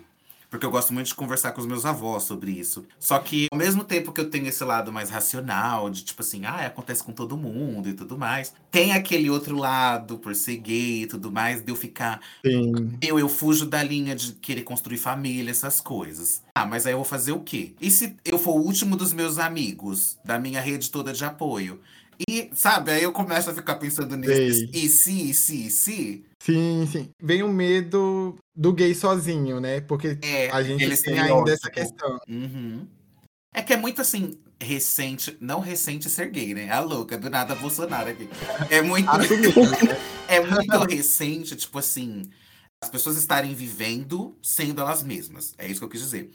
Porque eu gosto muito de conversar com os meus avós sobre isso. Só que, ao mesmo tempo que eu tenho esse lado mais racional, de tipo assim, ah, acontece com todo mundo e tudo mais, tem aquele outro lado, por ser gay e tudo mais, de eu ficar. Sim. Eu, eu fujo da linha de querer construir família, essas coisas. Ah, mas aí eu vou fazer o quê? E se eu for o último dos meus amigos, da minha rede toda de apoio? E, sabe, aí eu começo a ficar pensando nisso. E se, e se, e se? Sim, sim. Vem o medo do gay sozinho, né? Porque É, a gente tem ainda essa estereótipo. questão. Uhum. É que é muito assim, recente, não recente ser gay, né? A louca, do nada Bolsonaro aqui. É muito, né? é muito recente, tipo assim, as pessoas estarem vivendo sendo elas mesmas. É isso que eu quis dizer.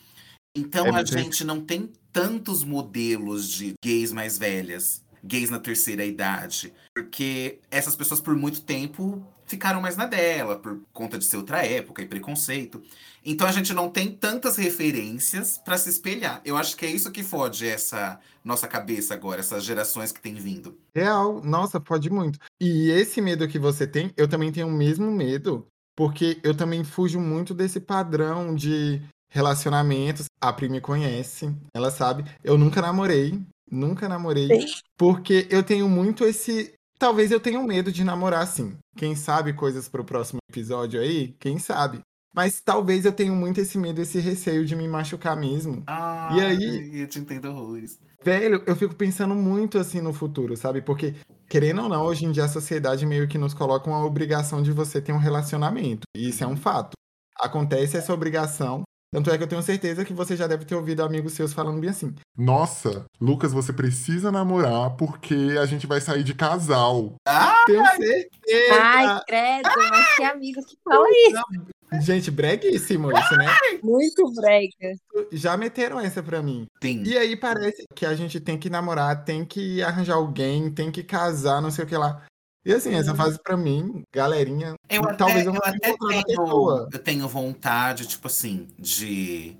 Então É a gente não tem tantos modelos de gays mais velhas, gays na terceira idade, porque essas pessoas por muito tempo ficaram mais na dela, por conta de ser outra época e preconceito. Então a gente não tem tantas referências para se espelhar. Eu acho que é isso que fode essa nossa cabeça agora, essas gerações que têm vindo. Real, nossa, pode muito. E esse medo que você tem, eu também tenho o mesmo medo, porque eu também fujo muito desse padrão de relacionamentos. A Pri me conhece, ela sabe. Eu nunca namorei, nunca namorei, Sim. porque eu tenho muito esse. Talvez eu tenha um medo de namorar, sim. Quem sabe coisas pro próximo episódio aí? Quem sabe? Mas talvez eu tenha muito esse medo, esse receio de me machucar mesmo. Ah, E aí? Eu te entendo horrores. Velho, eu fico pensando muito assim no futuro, sabe? Porque, querendo ou não, hoje em dia a sociedade meio que nos coloca uma obrigação de você ter um relacionamento. E isso é um fato. Acontece essa obrigação. Tanto é que eu tenho certeza que você já deve ter ouvido amigos seus falando bem assim. Nossa, Lucas, você precisa namorar porque a gente vai sair de casal. Ah, Tenho certeza! Ai, credo, mas que amigo que fala isso. Gente, breguíssimo isso, né? Muito brega. Já meteram essa pra mim. sim. E aí parece que a gente tem que namorar, tem que arranjar alguém, tem que casar, não sei o que lá. E assim, essa fase pra mim, galerinha, Eu até, talvez eu eu não até tenha encontrado a tenho, eu tenho vontade, tipo assim, de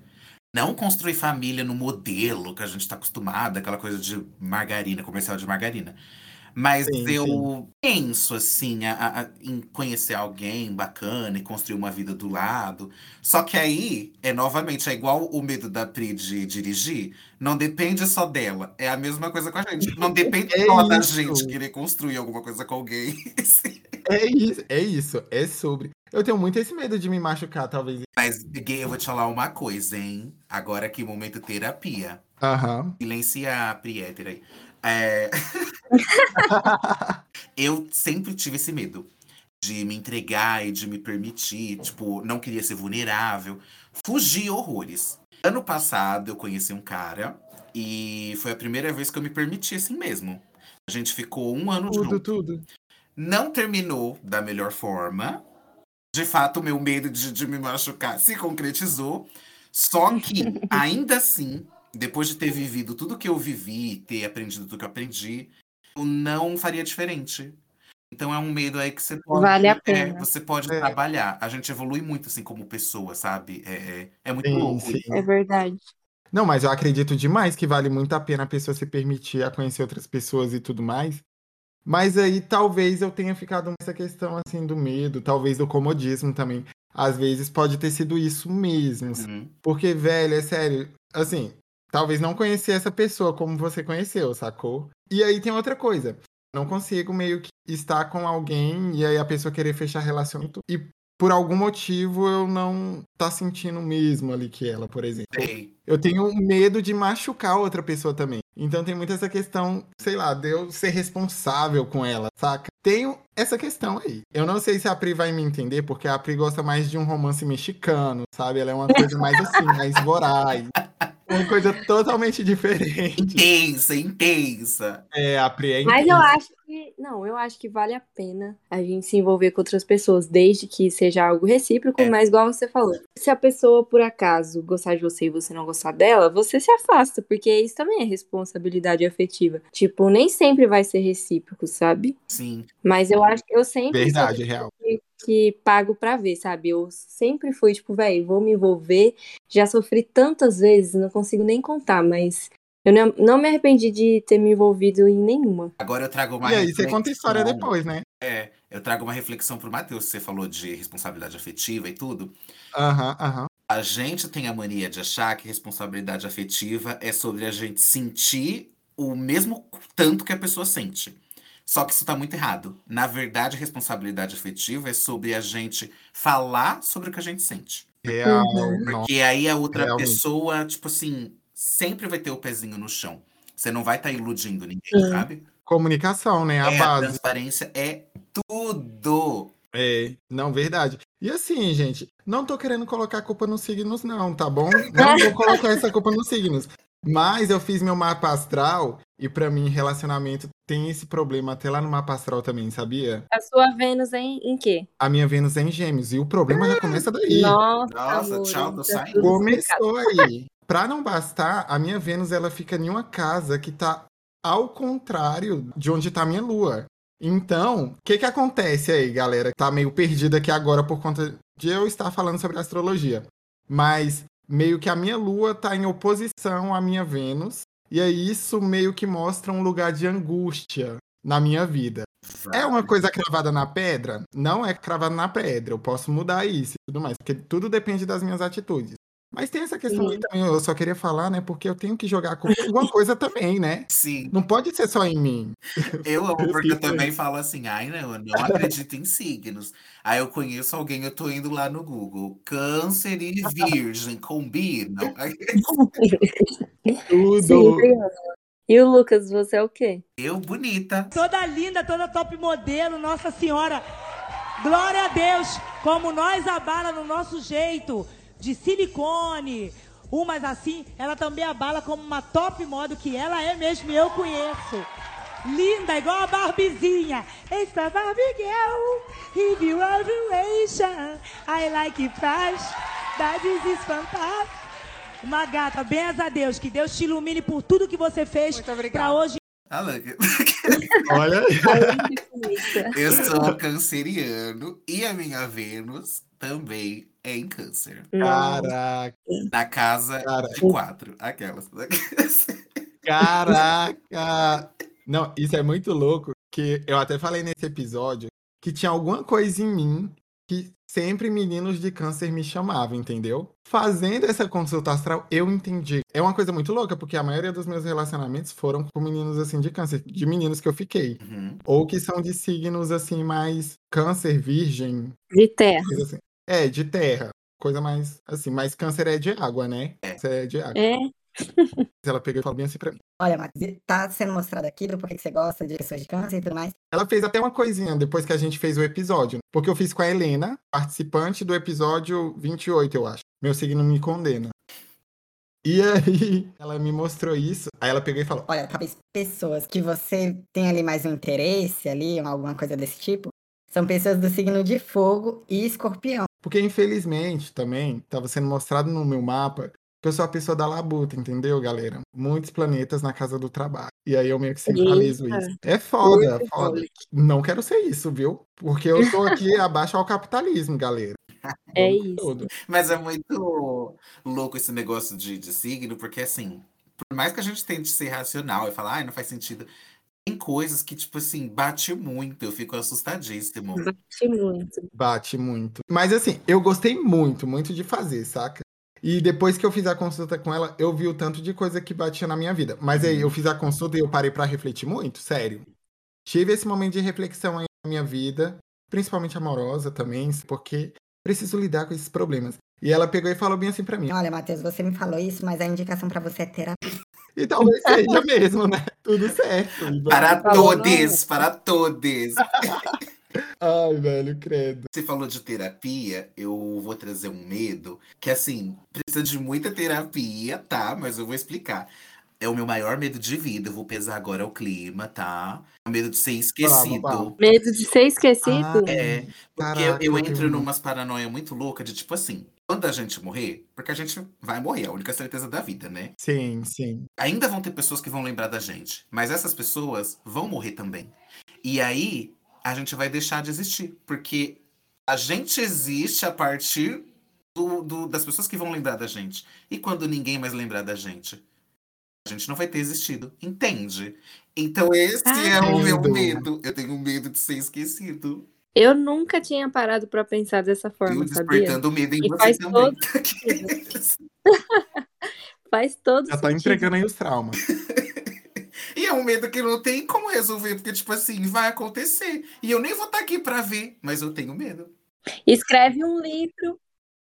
não construir família no modelo que a gente tá acostumado, aquela coisa de margarina, comercial de margarina. Mas Sim, eu sim. penso, assim, a- a- em conhecer alguém bacana e construir uma vida do lado. Só que aí, é novamente, é igual o medo da Pri de dirigir. Não depende só dela. É a mesma coisa com a gente. Não depende É só da isso. gente querer construir alguma coisa com alguém. É isso, é isso, é sobre. Eu tenho muito esse medo de me machucar, talvez. Mas, gay, eu vou te falar uma coisa, hein? Agora aqui, momento terapia. Aham. Silencia a Priéter aí. É, eu sempre tive esse medo de me entregar e de me permitir. Tipo, não queria ser vulnerável. Fugi horrores. Ano passado, eu conheci um cara e foi a primeira vez que eu me permiti assim mesmo. A gente ficou um ano Tudo, junto. tudo. Não terminou da melhor forma. De fato, o meu medo de, de me machucar se concretizou. Só que, ainda assim, depois de ter vivido tudo que eu vivi, ter aprendido tudo que eu aprendi, eu não faria diferente. Então é um medo aí que você pode. Vale a é, pena. você pode É. trabalhar. A gente evolui muito assim como pessoa, sabe? É, é, é muito Sim, louco. sim. É verdade. Não, mas eu acredito demais que vale muito a pena a pessoa se permitir a conhecer outras pessoas e tudo mais. Mas aí talvez eu tenha ficado nessa questão assim do medo, talvez do comodismo também. Às vezes pode ter sido isso mesmo. Uhum. Porque, velho, é sério, assim, talvez não conhecer essa pessoa como você conheceu, sacou? E aí tem outra coisa. Não consigo meio que estar com alguém e aí a pessoa querer fechar relacionamento e por algum motivo eu não tá sentindo o mesmo ali que ela, por exemplo. Sei. Eu tenho medo de machucar outra pessoa também. Então tem muito essa questão, sei lá, de eu ser responsável com ela, saca? Tenho essa questão aí. Eu não sei se a Pri vai me entender, porque a Pri gosta mais de um romance mexicano, sabe? Ela é uma coisa mais assim, mais voraz. Uma coisa totalmente diferente. Intensa, intensa. É, a Pri é Mas eu intensa. acho que. Não, eu acho que vale a pena a gente se envolver com outras pessoas, desde que seja algo recíproco, É. mas igual você falou. Se a pessoa, por acaso, gostar de você e você não gostar dela, você se afasta, porque isso também é responsabilidade afetiva. Tipo, nem sempre vai ser recíproco, sabe? Sim. Mas eu acho que eu sempre Verdade, real. que, que pago pra ver, sabe? Eu sempre fui, tipo, velho, vou me envolver. Já sofri tantas vezes, não consigo nem contar, mas eu não, não me arrependi de ter me envolvido em nenhuma. Agora eu trago uma E aí você conta a história depois, né? É, eu trago uma reflexão pro Matheus, você falou de responsabilidade afetiva e tudo. Aham, aham. A gente tem a mania de achar que responsabilidade afetiva é sobre a gente sentir o mesmo tanto que a pessoa sente. Só que isso tá muito errado. Na verdade, responsabilidade afetiva é sobre a gente falar sobre o que a gente sente. Real. Uhum. Porque aí a outra Realmente. pessoa, tipo assim, sempre vai ter o pezinho no chão. Você não vai estar iludindo ninguém, Sim. sabe? Comunicação, né? A É, a base. transparência é tudo. É, não, verdade. E assim, gente, não tô querendo colocar a culpa nos signos, não, tá bom? Não vou colocar essa culpa nos signos. Mas eu fiz meu mapa astral e pra mim relacionamento tem esse problema até lá no mapa astral também, sabia? A sua Vênus é em, em quê? A minha Vênus é em Gêmeos e o problema já começa daí. Nossa, Nossa, amor, tchau, tô tá saindo. Começou aí. Pra não bastar, a minha Vênus ela fica em uma casa que tá ao contrário de onde tá a minha Lua. Então, o que que acontece aí, galera? Tá meio perdida aqui agora por conta de eu estar falando sobre astrologia. Mas meio que a minha Lua tá em oposição à minha Vênus. E aí isso meio que mostra um lugar de angústia na minha vida. É uma coisa cravada na pedra? Não é cravada na pedra. Eu posso mudar isso e tudo mais, porque tudo depende das minhas atitudes. Mas tem essa questão aí também, eu só queria falar, né? Porque eu tenho que jogar a culpa em alguma coisa também, né? Sim, Não pode ser só em mim. eu amo, porque eu também falo assim, ai não, eu não acredito em signos. Aí eu conheço alguém, eu tô indo lá no Google, câncer e virgem combinam. Tudo. E o Lucas, você é o quê? eu, bonita. Toda linda, toda top modelo, Nossa Senhora. Glória a Deus, como nós abala no nosso jeito, de silicone. Umas assim, ela também abala como uma top model que ela é mesmo e eu conheço. Linda, igual a Barbizinha. It's a Barbie girl, if you are relation, I like it fast, that is fantastic. Uma gata, benza a Deus, que Deus te ilumine por tudo que você fez pra hoje Olha eu sou canceriano e a minha Vênus também é em câncer. Nossa. Caraca, Na casa Cara. de quatro. Aquelas. caraca. Não, isso é muito louco, que eu até falei nesse episódio que tinha alguma coisa em mim que sempre meninos de câncer me chamavam, entendeu? Fazendo essa consulta astral, eu entendi. É uma coisa muito louca, porque a maioria dos meus relacionamentos foram com meninos assim de câncer, de meninos que eu fiquei. Uhum. Ou que são de signos assim mais câncer, virgem, De terra. assim. É, de terra. Coisa mais assim, mas câncer é de água, né? É. Câncer é de água. É, Ela pegou e falou bem assim pra mim. Olha, Max, tá sendo mostrado aqui do porquê que você gosta de pessoas de câncer e tudo mais. Ela fez até uma coisinha depois que a gente fez o episódio. Porque eu fiz com a Helena, participante do episódio 28, eu acho. Meu signo me condena. E aí, ela me mostrou isso. Aí ela pegou e falou: Olha, talvez pessoas que você tem ali mais um interesse ali, alguma coisa desse tipo, são pessoas do signo de fogo e escorpião. Porque infelizmente também estava sendo mostrado no meu mapa que eu sou a pessoa da labuta, entendeu, galera? Muitos planetas na casa do trabalho. E aí eu meio que centralizo Eita. isso. É foda, Muito foda. fome. Não quero ser isso, viu? Porque eu tô aqui abaixo ao capitalismo, galera. É isso. tudo. Mas é muito louco esse negócio de, de signo, porque assim, por mais que a gente tente ser racional e falar, ai, não faz sentido, tem coisas que, tipo assim, bate muito, eu fico assustadíssimo. Bate muito. Bate muito. Mas assim, eu gostei muito, muito de fazer, saca? E depois que eu fiz a consulta com ela, eu vi o tanto de coisa que batia na minha vida. Mas aí eu fiz a consulta e eu parei pra refletir muito, sério. Tive esse momento de reflexão aí na minha vida, principalmente amorosa também, porque preciso lidar com esses problemas. E ela pegou e falou bem assim pra mim. Olha, Matheus, você me falou isso, mas a indicação pra você é terapia. E talvez seja mesmo, né? Tudo certo. Para todos, para todos. Ai, velho, credo. Você falou de terapia, eu vou trazer um medo que, assim, precisa de muita terapia, tá? Mas eu vou explicar. É o meu maior medo de vida. Eu vou pesar agora o clima, tá? O medo de ser esquecido. Medo de ser esquecido? É, porque Caraca, eu eu entro numas paranoia muito louca de tipo assim, quando a gente morrer, porque a gente vai morrer, é a única certeza da vida, né? Sim, sim. Ainda vão ter pessoas que vão lembrar da gente, mas essas pessoas vão morrer também. E aí a gente vai deixar de existir, porque a gente existe a partir do- do- das pessoas que vão lembrar da gente. E quando ninguém mais lembrar da gente, a gente não vai ter existido, entende? Então esse é o meu medo. Eu tenho medo de ser esquecido. Eu nunca tinha parado pra pensar dessa forma, sabia? despertando medo em E você faz também. todo Faz todo Já tá sentido. entregando aí os traumas. É um medo que não tem como resolver, porque, tipo assim, vai acontecer. E eu nem vou estar aqui pra ver, mas eu tenho medo. Escreve um livro,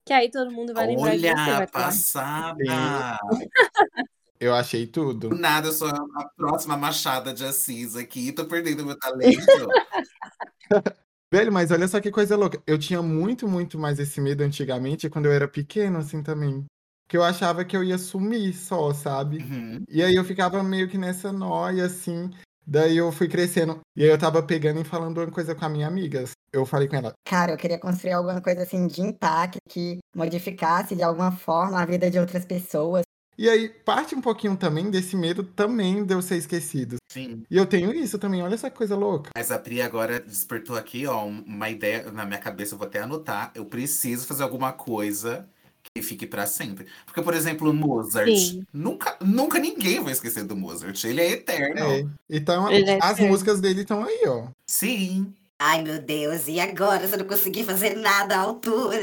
que aí todo mundo vai lembrar de você. Olha, Vai falar. passada! Eu achei tudo. Do nada, eu sou a a próxima Machada de Assis aqui, tô perdendo meu talento. Velho, mas olha só que coisa louca. Eu tinha muito, muito mais esse medo antigamente quando eu era pequeno, assim também. Que eu achava que eu ia sumir só, sabe? Uhum. E aí eu ficava meio que nessa noia, assim. Daí eu fui crescendo. E aí eu tava pegando e falando uma coisa com a minha amiga. Eu falei com ela, Cara, eu queria construir alguma coisa assim de impacto que modificasse de alguma forma a vida de outras pessoas. E aí, parte um pouquinho também desse medo também de eu ser esquecido. Sim. E eu tenho isso também, olha essa coisa louca. Mas a Pri agora despertou aqui, ó, um- uma ideia na minha cabeça, eu vou até anotar. Eu preciso fazer alguma coisa que fique pra sempre. Porque, por exemplo, o Mozart. Sim. Nunca, nunca ninguém vai esquecer do Mozart. Ele é eterno. É. Então, Ele é as eterno. músicas dele estão aí, ó. Sim. Ai, meu Deus, e agora se eu não conseguir fazer nada à altura?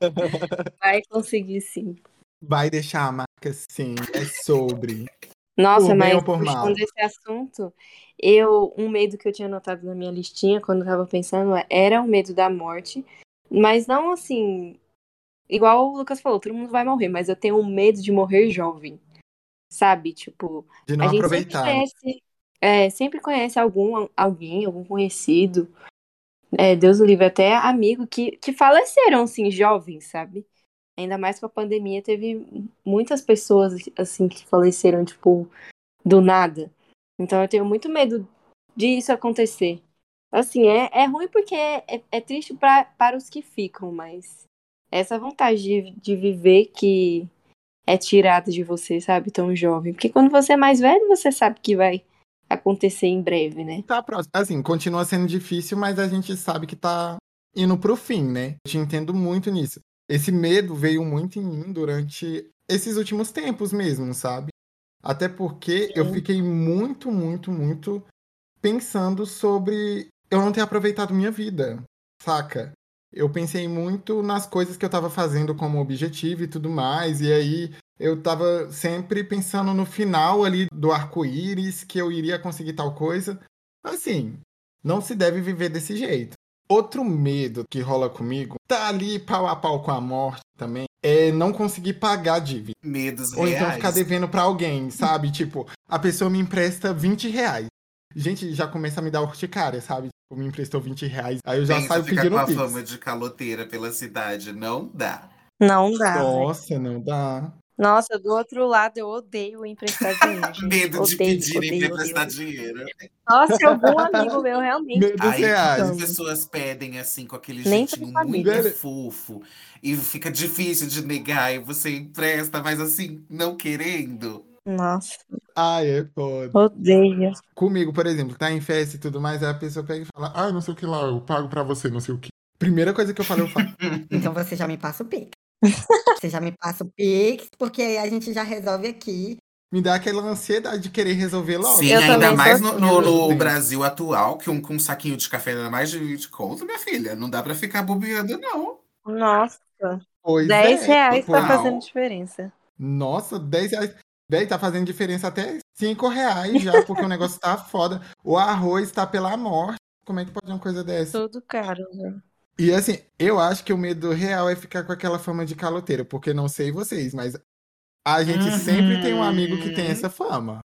Vai conseguir sim. Vai deixar a marca sim, é sobre. Nossa, Por mas puxando esse assunto, eu, um medo que eu tinha anotado na minha listinha quando eu tava pensando era o medo da morte, mas não assim, igual o Lucas falou, todo mundo vai morrer, mas eu tenho medo de morrer jovem, sabe? Tipo, De não a gente aproveitar. sempre conhece, é, sempre conhece algum, alguém, algum conhecido, é, Deus o livre, até amigo que, que faleceram, assim, jovens, sabe? Ainda mais com a pandemia, teve muitas pessoas, assim, que faleceram, tipo, do nada. Então eu tenho muito medo disso acontecer. Assim, é, é ruim porque é, é triste pra, para os que ficam, mas essa vontade de, de viver que é tirada de você, sabe, tão jovem. Porque quando você é mais velho, você sabe que vai acontecer em breve, né? Tá próximo. Assim, continua sendo difícil, mas a gente sabe que tá indo pro fim, né? Eu te entendo muito nisso. Esse medo veio muito em mim durante esses últimos tempos mesmo, sabe? Até porque eu Sim. fiquei muito, muito, muito pensando sobre eu não ter aproveitado minha vida, saca? Eu pensei muito nas coisas que eu tava fazendo como objetivo e tudo mais, e aí eu tava sempre pensando no final ali do arco-íris, que eu iria conseguir tal coisa. Assim, não se deve viver desse jeito. Outro medo que rola comigo, tá ali pau a pau com a morte também, é não conseguir pagar a dívida. Medos Ou então reais. ficar devendo pra alguém, sabe? Tipo, a pessoa me empresta 20 reais. Gente, já começa a me dar urticária, sabe? Tipo, me emprestou 20 reais. Aí eu já Pensa saio ficar pedindo com a pix. fama de caloteira pela cidade. Não dá. Não dá. né? Nossa, não dá. Nossa, do outro lado, eu odeio emprestar dinheiro. gente. Medo de Odeio, pedirem odeio, emprestar odeio. dinheiro. Nossa, se algum amigo meu realmente. Medos Aí reais. as pessoas pedem assim com aquele Nem jeitinho muito família. fofo e fica difícil de negar e você empresta, mas assim, não querendo. Nossa, Ai, é foda. odeio. Comigo, por exemplo, tá em festa e tudo mais, aí a pessoa pega e fala, Ah, não sei o que lá, eu pago pra você, não sei o que. Primeira coisa que eu falei, eu falo. Então você já me passa o Pix. Você já me passa o Pix, porque aí a gente já resolve aqui. Me dá aquela ansiedade de querer resolver logo. Sim, Eu ainda mais no, no- no assim. Brasil atual, que um, com um saquinho de café dá mais de 20 conto, minha filha. Não dá pra ficar bobeando, não. Nossa, Pois 10 é, reais tá fazendo diferença. Nossa, 10 reais. Véi, tá fazendo diferença até 5 reais já, porque o negócio tá foda. O arroz tá pela morte. Como é que pode uma coisa dessa? Tudo caro, né? E assim, eu acho que o medo real é ficar com aquela fama de caloteiro, porque não sei vocês, mas a gente sempre tem um amigo que tem Uhum. essa fama.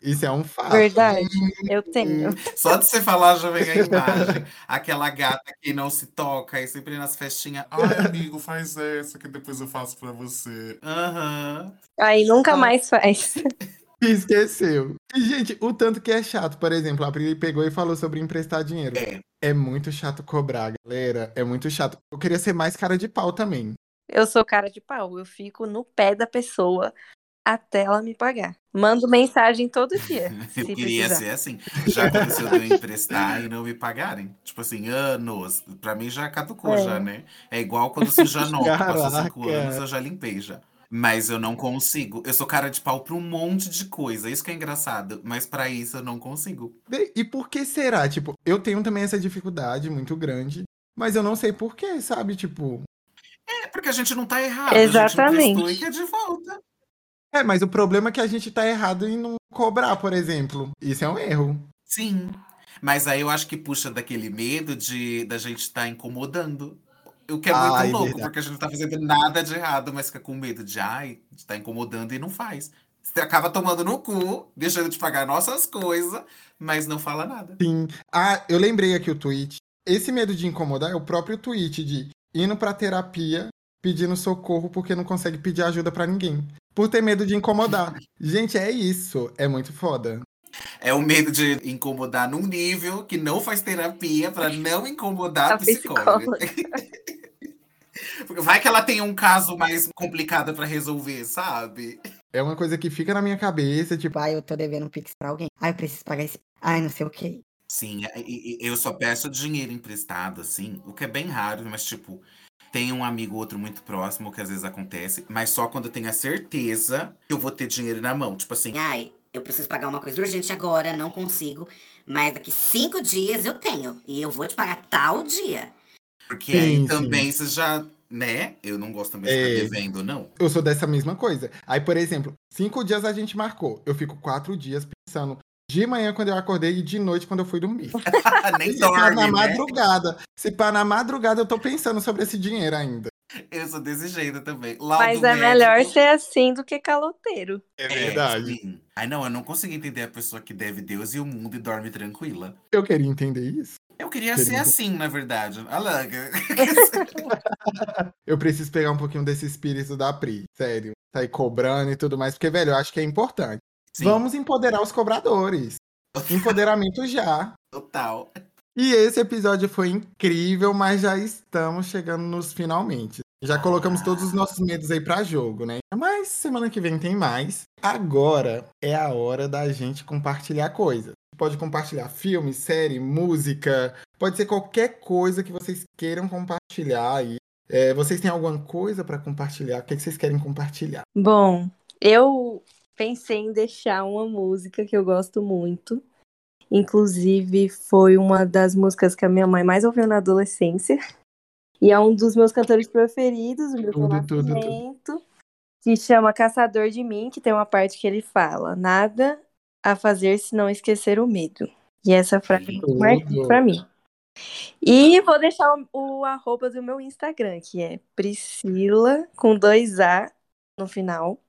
Isso é um fato. Verdade, eu tenho. Só de você falar já vem a imagem. Aquela gata que não se toca e sempre nas festinhas. Ai, amigo, faz essa que depois eu faço pra você. Aham. Aí nunca Ah. mais faz. Esqueceu. E, gente, o tanto que é chato, por exemplo, a Pri pegou e falou sobre emprestar dinheiro. É. É muito chato cobrar, galera. É muito chato. Eu queria ser mais cara de pau também. Eu sou cara de pau, eu fico no pé da pessoa até ela me pagar. Mando mensagem todo dia, se Eu queria precisar. ser assim. Já aconteceu de eu emprestar e não me pagarem. Tipo assim, anos. Pra mim já caducou, É. já, né? É igual quando suja nota. Passou cinco anos, eu já limpei já. Mas eu não consigo. Eu sou cara de pau pra um monte de coisa. Isso que é engraçado. Mas pra isso eu não consigo. Bem, E por que será? Tipo, eu tenho também essa dificuldade muito grande, mas eu não sei por quê, sabe? Tipo, É porque a gente não tá errado. A gente Exatamente. emprestou e quer de volta. É, mas o problema é que a gente tá errado em não cobrar, por exemplo. Isso é um erro. Sim. Mas aí eu acho que puxa daquele medo de da gente estar incomodando. O que é muito Ai, louco, verdade. porque a gente não tá fazendo nada de errado, mas fica com medo de, ai, de tá incomodando e não faz. Você acaba tomando no cu, deixando de pagar nossas coisas, mas não fala nada. Sim. Ah, eu lembrei aqui o tweet. Esse medo de incomodar é o próprio tweet de indo pra terapia pedindo socorro porque não consegue pedir ajuda pra ninguém. Por ter medo de incomodar. Gente, é isso. É muito foda. É o medo de incomodar num nível que não faz terapia pra não incomodar A a psicóloga. Porque vai que ela tem um caso mais complicado pra resolver, sabe? É uma coisa que fica na minha cabeça, tipo, ai, eu tô devendo um Pix pra alguém. Ai, eu preciso pagar esse. Ai, não sei o quê. Sim, e- eu só peço dinheiro emprestado, assim, o que é bem raro, mas tipo, tem um amigo ou outro muito próximo que às vezes acontece, mas só quando eu tenho a certeza que eu vou ter dinheiro na mão. Tipo assim, Ai, eu preciso pagar uma coisa urgente agora, não consigo. Mas daqui cinco dias eu tenho. E eu vou te pagar tal dia. porque Sim, aí sim. também você já, né? Eu não gosto também de É. ficar devendo, não. eu sou dessa mesma coisa. Aí, por exemplo, cinco dias a gente marcou. Eu fico quatro dias pensando de manhã quando eu acordei e de noite quando eu fui dormir. Nem Se pá dorme, na né? madrugada. Se pá na madrugada, eu tô pensando sobre esse dinheiro ainda. Eu sou desse jeito também. Laudo Mas é médico- melhor ser assim do que caloteiro. É sim. Ai, não, eu não consigo entender a pessoa que deve Deus e o mundo e dorme tranquila. Eu queria entender isso. Eu queria Queria ser entender. assim, na verdade. Alaga. Eu preciso pegar um pouquinho desse espírito da Pri. Sério. Sair cobrando e tudo mais. Porque, velho, eu acho que é importante. Sim, Vamos empoderar os cobradores. Empoderamento já. total. E esse episódio foi incrível, mas já estamos chegando nos finalmente. Já colocamos todos os nossos medos aí pra jogo, né? Mas semana que vem tem mais. Agora é a hora da gente compartilhar coisas. Pode compartilhar filme, série, música, pode ser qualquer coisa que vocês queiram compartilhar aí. É, vocês têm alguma coisa pra compartilhar? O que, é que vocês querem compartilhar? Bom, eu pensei em deixar uma música que eu gosto muito. Inclusive, foi uma das músicas que a minha mãe mais ouviu na adolescência. E é um dos meus cantores preferidos, o meu Tudo, tudo, tudo. Nascimento, que chama Caçador de Mim, que tem uma parte que ele fala: Nada a fazer se não esquecer o medo. E essa frase é muito marcante pra mim. E vou deixar o, o arroba do meu Instagram, que é Priscila, com dois A no final,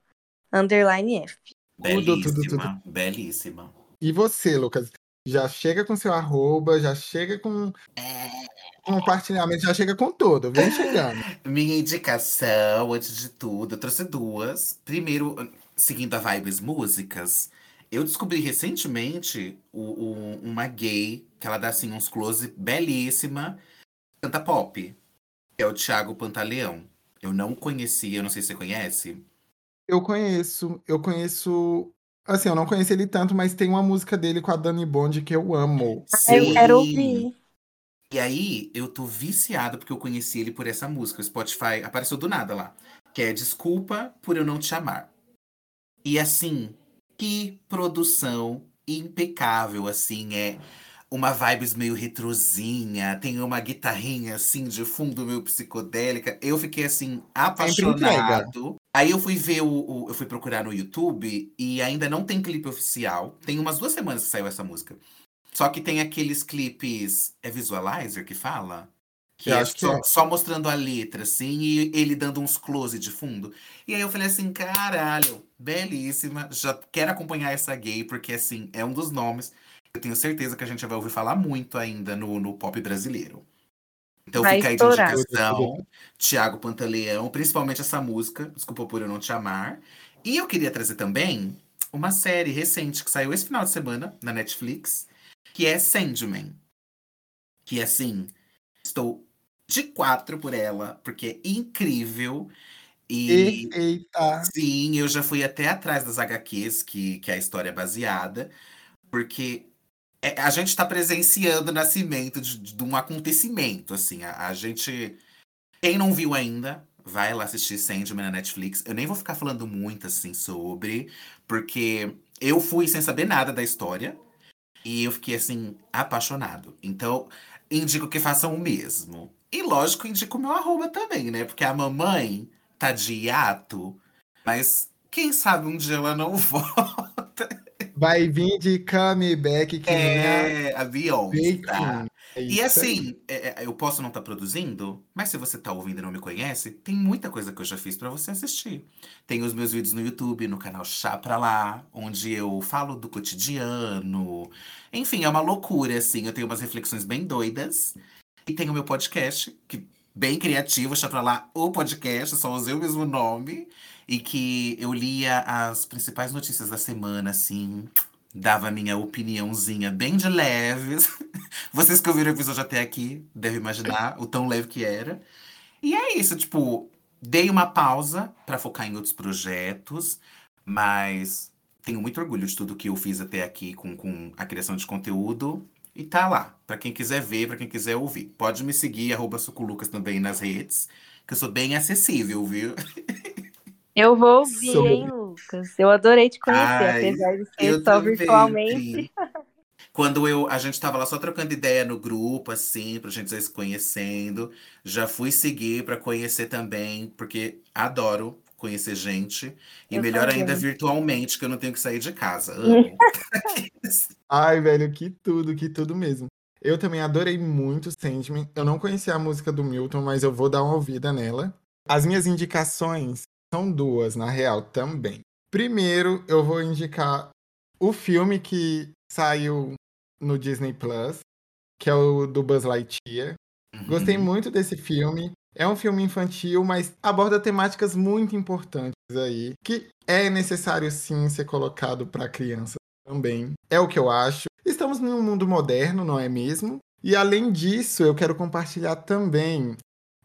underline F. Tudo, tudo, Belíssima, belíssima. E você, Lucas? Já chega com seu arroba, já chega com compartilhamento, já chega com tudo. Vem chegando. Minha indicação, antes de tudo, eu trouxe duas. Primeiro, seguindo a Vibes Músicas, eu descobri recentemente o- o- uma gay, que ela dá assim uns close belíssima, canta pop, que é o Thiago Pantaleão. Eu não conhecia, eu não sei se você conhece. Eu conheço, eu conheço. Assim, eu não conheço ele tanto, mas tem uma música dele com a Dani Bond que eu amo. Ah, eu quero ouvir. E aí, eu tô viciado porque eu conheci ele por essa música. O Spotify apareceu do nada lá. Que é Desculpa por eu não te amar. E assim, que produção impecável, assim, é uma vibes meio retrozinha, tem uma guitarrinha assim de fundo meio psicodélica. Eu fiquei assim apaixonado. Aí eu fui ver o, o- eu fui procurar no YouTube e ainda não tem clipe oficial. Tem umas duas semanas que saiu essa música. Só que tem aqueles clipes, é visualizer que fala? Que Eu é acho que só, é. só mostrando a letra, assim, e ele dando uns close de fundo. E aí eu falei assim, caralho, belíssima. Já quero acompanhar essa gay, porque assim, é um dos nomes. que Eu tenho certeza que a gente vai ouvir falar muito ainda no, no pop brasileiro. Então Vai fica aí de indicação, Tiago Pantaleão, principalmente essa música, Desculpa por eu não te amar. E eu queria trazer também uma série recente que saiu esse final de semana na Netflix, que é Sandman. Que assim, estou de quatro por ela, porque é incrível. E Eita! sim, eu já fui até atrás das HQs que, que a história é baseada, porque é- a gente está presenciando o nascimento de, de um acontecimento, assim. A, a gente. Quem não viu ainda, vai lá assistir Sandman na Netflix. Eu nem vou ficar falando muito, assim, sobre, porque eu fui sem saber nada da história e eu fiquei, assim, apaixonado. Então, indico que façam o mesmo. E, lógico, indico o meu arroba também, né? Porque a mamãe tá de hiato, mas quem sabe um dia ela não volta. Vai vir de comeback que É, a Beyoncé, tá? É E assim, é, é, eu posso não estar produzindo, mas se você tá ouvindo e não me conhece, tem muita coisa que eu já fiz pra você assistir. Tem os meus vídeos no YouTube, no canal Chá Pra Lá, onde eu falo do cotidiano. Enfim, é uma loucura, assim. Eu tenho umas reflexões bem doidas. E tem o meu podcast, que bem criativo, Chá Pra Lá, o podcast, só usei o mesmo nome. E que eu lia as principais notícias da semana, assim. Dava a minha opiniãozinha bem de leves. Vocês que ouviram o episódio até aqui devem imaginar o tão leve que era. E é isso, tipo, dei uma pausa pra focar em outros projetos, mas tenho muito orgulho de tudo que eu fiz até aqui com, com a criação de conteúdo. E tá lá, pra quem quiser ver, pra quem quiser ouvir. Pode me seguir, arroba Suculucas também nas redes, que eu sou bem acessível, viu? Eu vou ouvir, Sobre- hein, Lucas? Eu adorei te conhecer, Ai, apesar de ser eu só também, virtualmente. Quando eu, a gente tava lá só trocando ideia no grupo, assim, pra gente ir se conhecendo. Já fui seguir pra conhecer também, porque adoro conhecer gente. E Eu melhor ainda virtualmente, que eu não tenho que sair de casa. Amo. Ai, velho, que tudo, que tudo mesmo. Eu também adorei muito Sandman. Eu não conhecia a música do Milton, mas eu vou dar uma ouvida nela. As minhas indicações são duas, na real, também. Primeiro, eu vou indicar o filme que saiu no Disney Plus, que é o do Buzz Lightyear. Gostei Uhum. muito desse filme. É um filme infantil, mas aborda temáticas muito importantes aí, que é necessário sim ser colocado para criança também. É o que eu acho. Estamos num mundo moderno, não é mesmo? E além disso, eu quero compartilhar também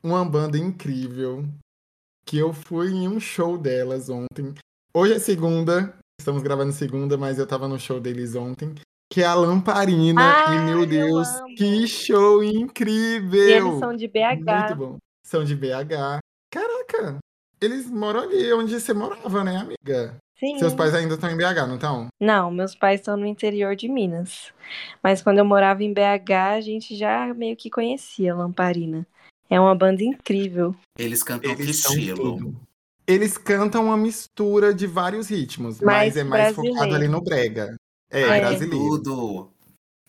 uma banda incrível que eu fui em um show delas ontem. Hoje é segunda, estamos gravando segunda, mas eu tava no show deles ontem, que é a Lamparina. Ai, e meu eu Deus, que show incrível! E eles são de Muito BH. bom. São de BH. Caraca, eles moram ali onde você morava, né, amiga? Sim. Seus pais ainda estão em BH, não estão? Não, meus pais estão no interior de Minas. Mas quando eu morava em BH, a gente já meio que conhecia Lamparina. É uma banda incrível. Eles cantam que Eles são estilo? Eles cantam uma mistura de vários ritmos, Mais mas é mais focado brasileiro. ali no brega. É, É. brasileiro. Tudo.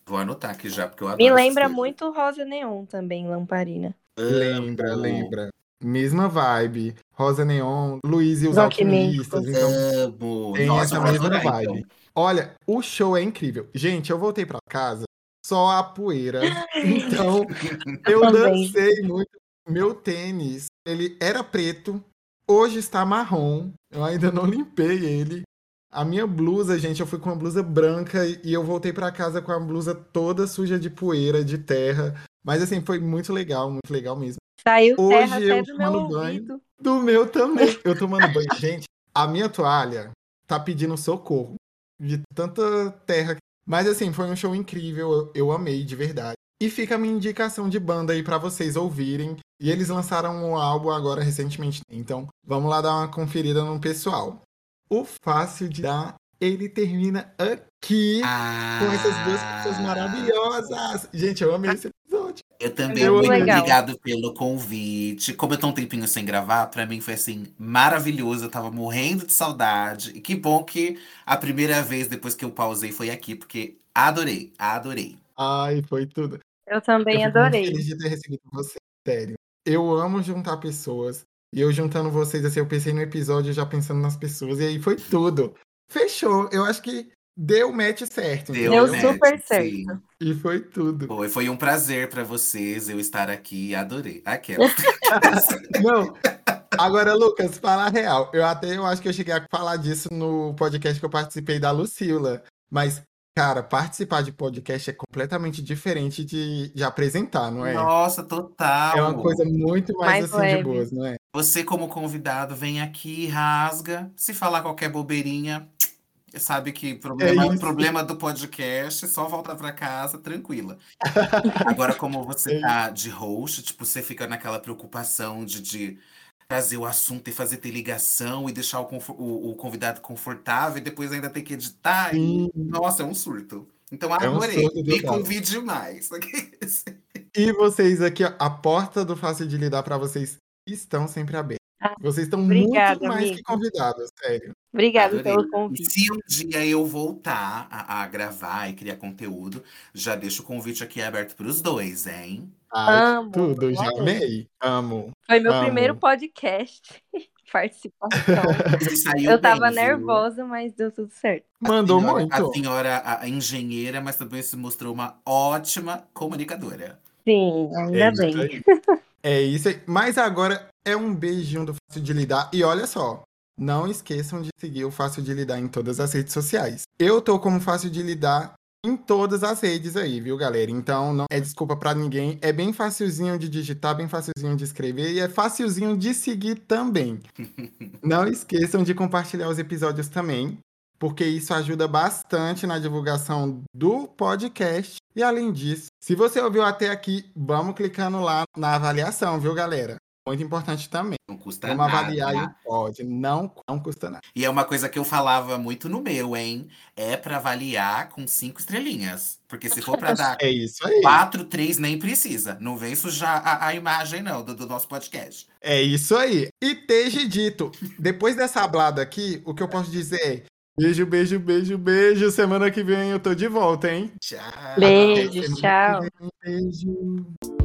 Vou anotar aqui já, porque eu adoro Me lembra muito Rosa Neon também, Lamparina. Lembra, Amo. lembra. Mesma vibe. Rosa Neon, Luiz e os Rock Alquimistas. Então, Amo. tem Nossa, essa mesma adorar, vibe. então. Olha, o show é incrível. Gente, eu voltei pra casa só a poeira. Então, eu dancei muito. Meu tênis, ele era preto, hoje está marrom. Eu ainda não limpei ele. A minha blusa, gente, eu fui com uma blusa branca e eu voltei pra casa com a blusa toda suja de poeira, de terra. Mas assim, foi muito legal, muito legal mesmo. Saiu Hoje terra até eu do meu tomando banho. ouvido. Do meu também. Eu tomando banho. Gente, a minha toalha tá pedindo socorro de tanta terra. Mas assim, foi um show incrível. Eu, amei de verdade. E fica a minha indicação de banda aí pra vocês ouvirem. E eles lançaram um álbum agora recentemente. Então, vamos lá dar uma conferida no pessoal. O Fácil de Dar, ele termina aqui com essas duas pessoas maravilhosas. Gente, eu amei esse episódio. Eu também, muito obrigado pelo convite. Como eu tô um tempinho sem gravar, pra mim foi assim, maravilhoso. Eu tava morrendo de saudade. E que bom que a primeira vez depois que eu pausei foi aqui, porque adorei, adorei. Ai, foi tudo. Eu também eu adorei. Muito feliz de ter recebido você, sério. Eu amo juntar pessoas. E eu juntando vocês, assim, eu pensei no episódio já pensando nas pessoas. E aí foi tudo. Fechou. Eu acho que deu o match certo. Deu entendeu? match, super certo. sim. E foi tudo. Foi, foi um prazer pra vocês eu estar aqui. Adorei. Aquela. Não. Agora, Lucas, fala a real. Eu até eu acho que eu cheguei a falar disso no podcast que eu participei da Lucila. Mas, cara, participar de podcast é completamente diferente de, de apresentar, não é? Nossa, total. É uma coisa muito mais, Mais assim de leve. boas, não é? Você, como convidado, vem aqui, rasga. Se falar qualquer bobeirinha, sabe que problema, É problema do podcast, só volta pra casa tranquila. Agora, como você tá de host, tipo, você fica naquela preocupação de, de trazer o assunto e fazer ter ligação e deixar o, o- o convidado confortável e depois ainda ter que editar. E, nossa, é um surto. Então, É um adorei. surto Me convide mais. E vocês aqui, ó, a porta do Fácil de Lidar pra vocês estão sempre aberta. Vocês estão obrigada, muito mais amigo. que convidados, sério. Obrigada Adorei. pelo convite. Se um dia eu voltar a, a gravar e criar conteúdo, já deixo o convite aqui aberto para os dois, hein? Ai, Amo, tudo, já amei. Amo. Foi meu amo. primeiro podcast. Participação. Eu tava bem, viu? nervosa, mas deu tudo certo. Mandou a senhora, muito. A senhora, a, a engenheira, mas também se mostrou uma ótima comunicadora. Sim, ainda isso bem. É isso aí. Mas agora é um beijinho do Fácil de Lidar. E olha só, não esqueçam de seguir o Fácil de Lidar em todas as redes sociais. Eu tô como Fácil de Lidar em todas as redes aí, viu, galera? Então não é desculpa pra ninguém. É bem facilzinho de digitar, bem facilzinho de escrever e é facilzinho de seguir também. Não esqueçam de compartilhar os episódios também, porque isso ajuda bastante na divulgação do podcast. E além disso, se você ouviu até aqui, vamos clicando lá na avaliação, viu, galera? Muito importante também. Não custa Vamos nada. avaliar aí o pod, não, não custa nada. E é uma coisa que eu falava muito no meu, hein? É para avaliar com cinco estrelinhas. Porque se for para dar É isso aí. quatro, três, nem precisa. Não vem sujar a, a imagem, não, do, do nosso podcast. É isso aí. E teja dito, depois dessa hablada aqui, o que eu posso dizer é beijo, beijo, beijo, beijo. Semana que vem eu tô de volta, hein? Tchau. Beijo, tchau. Beijo.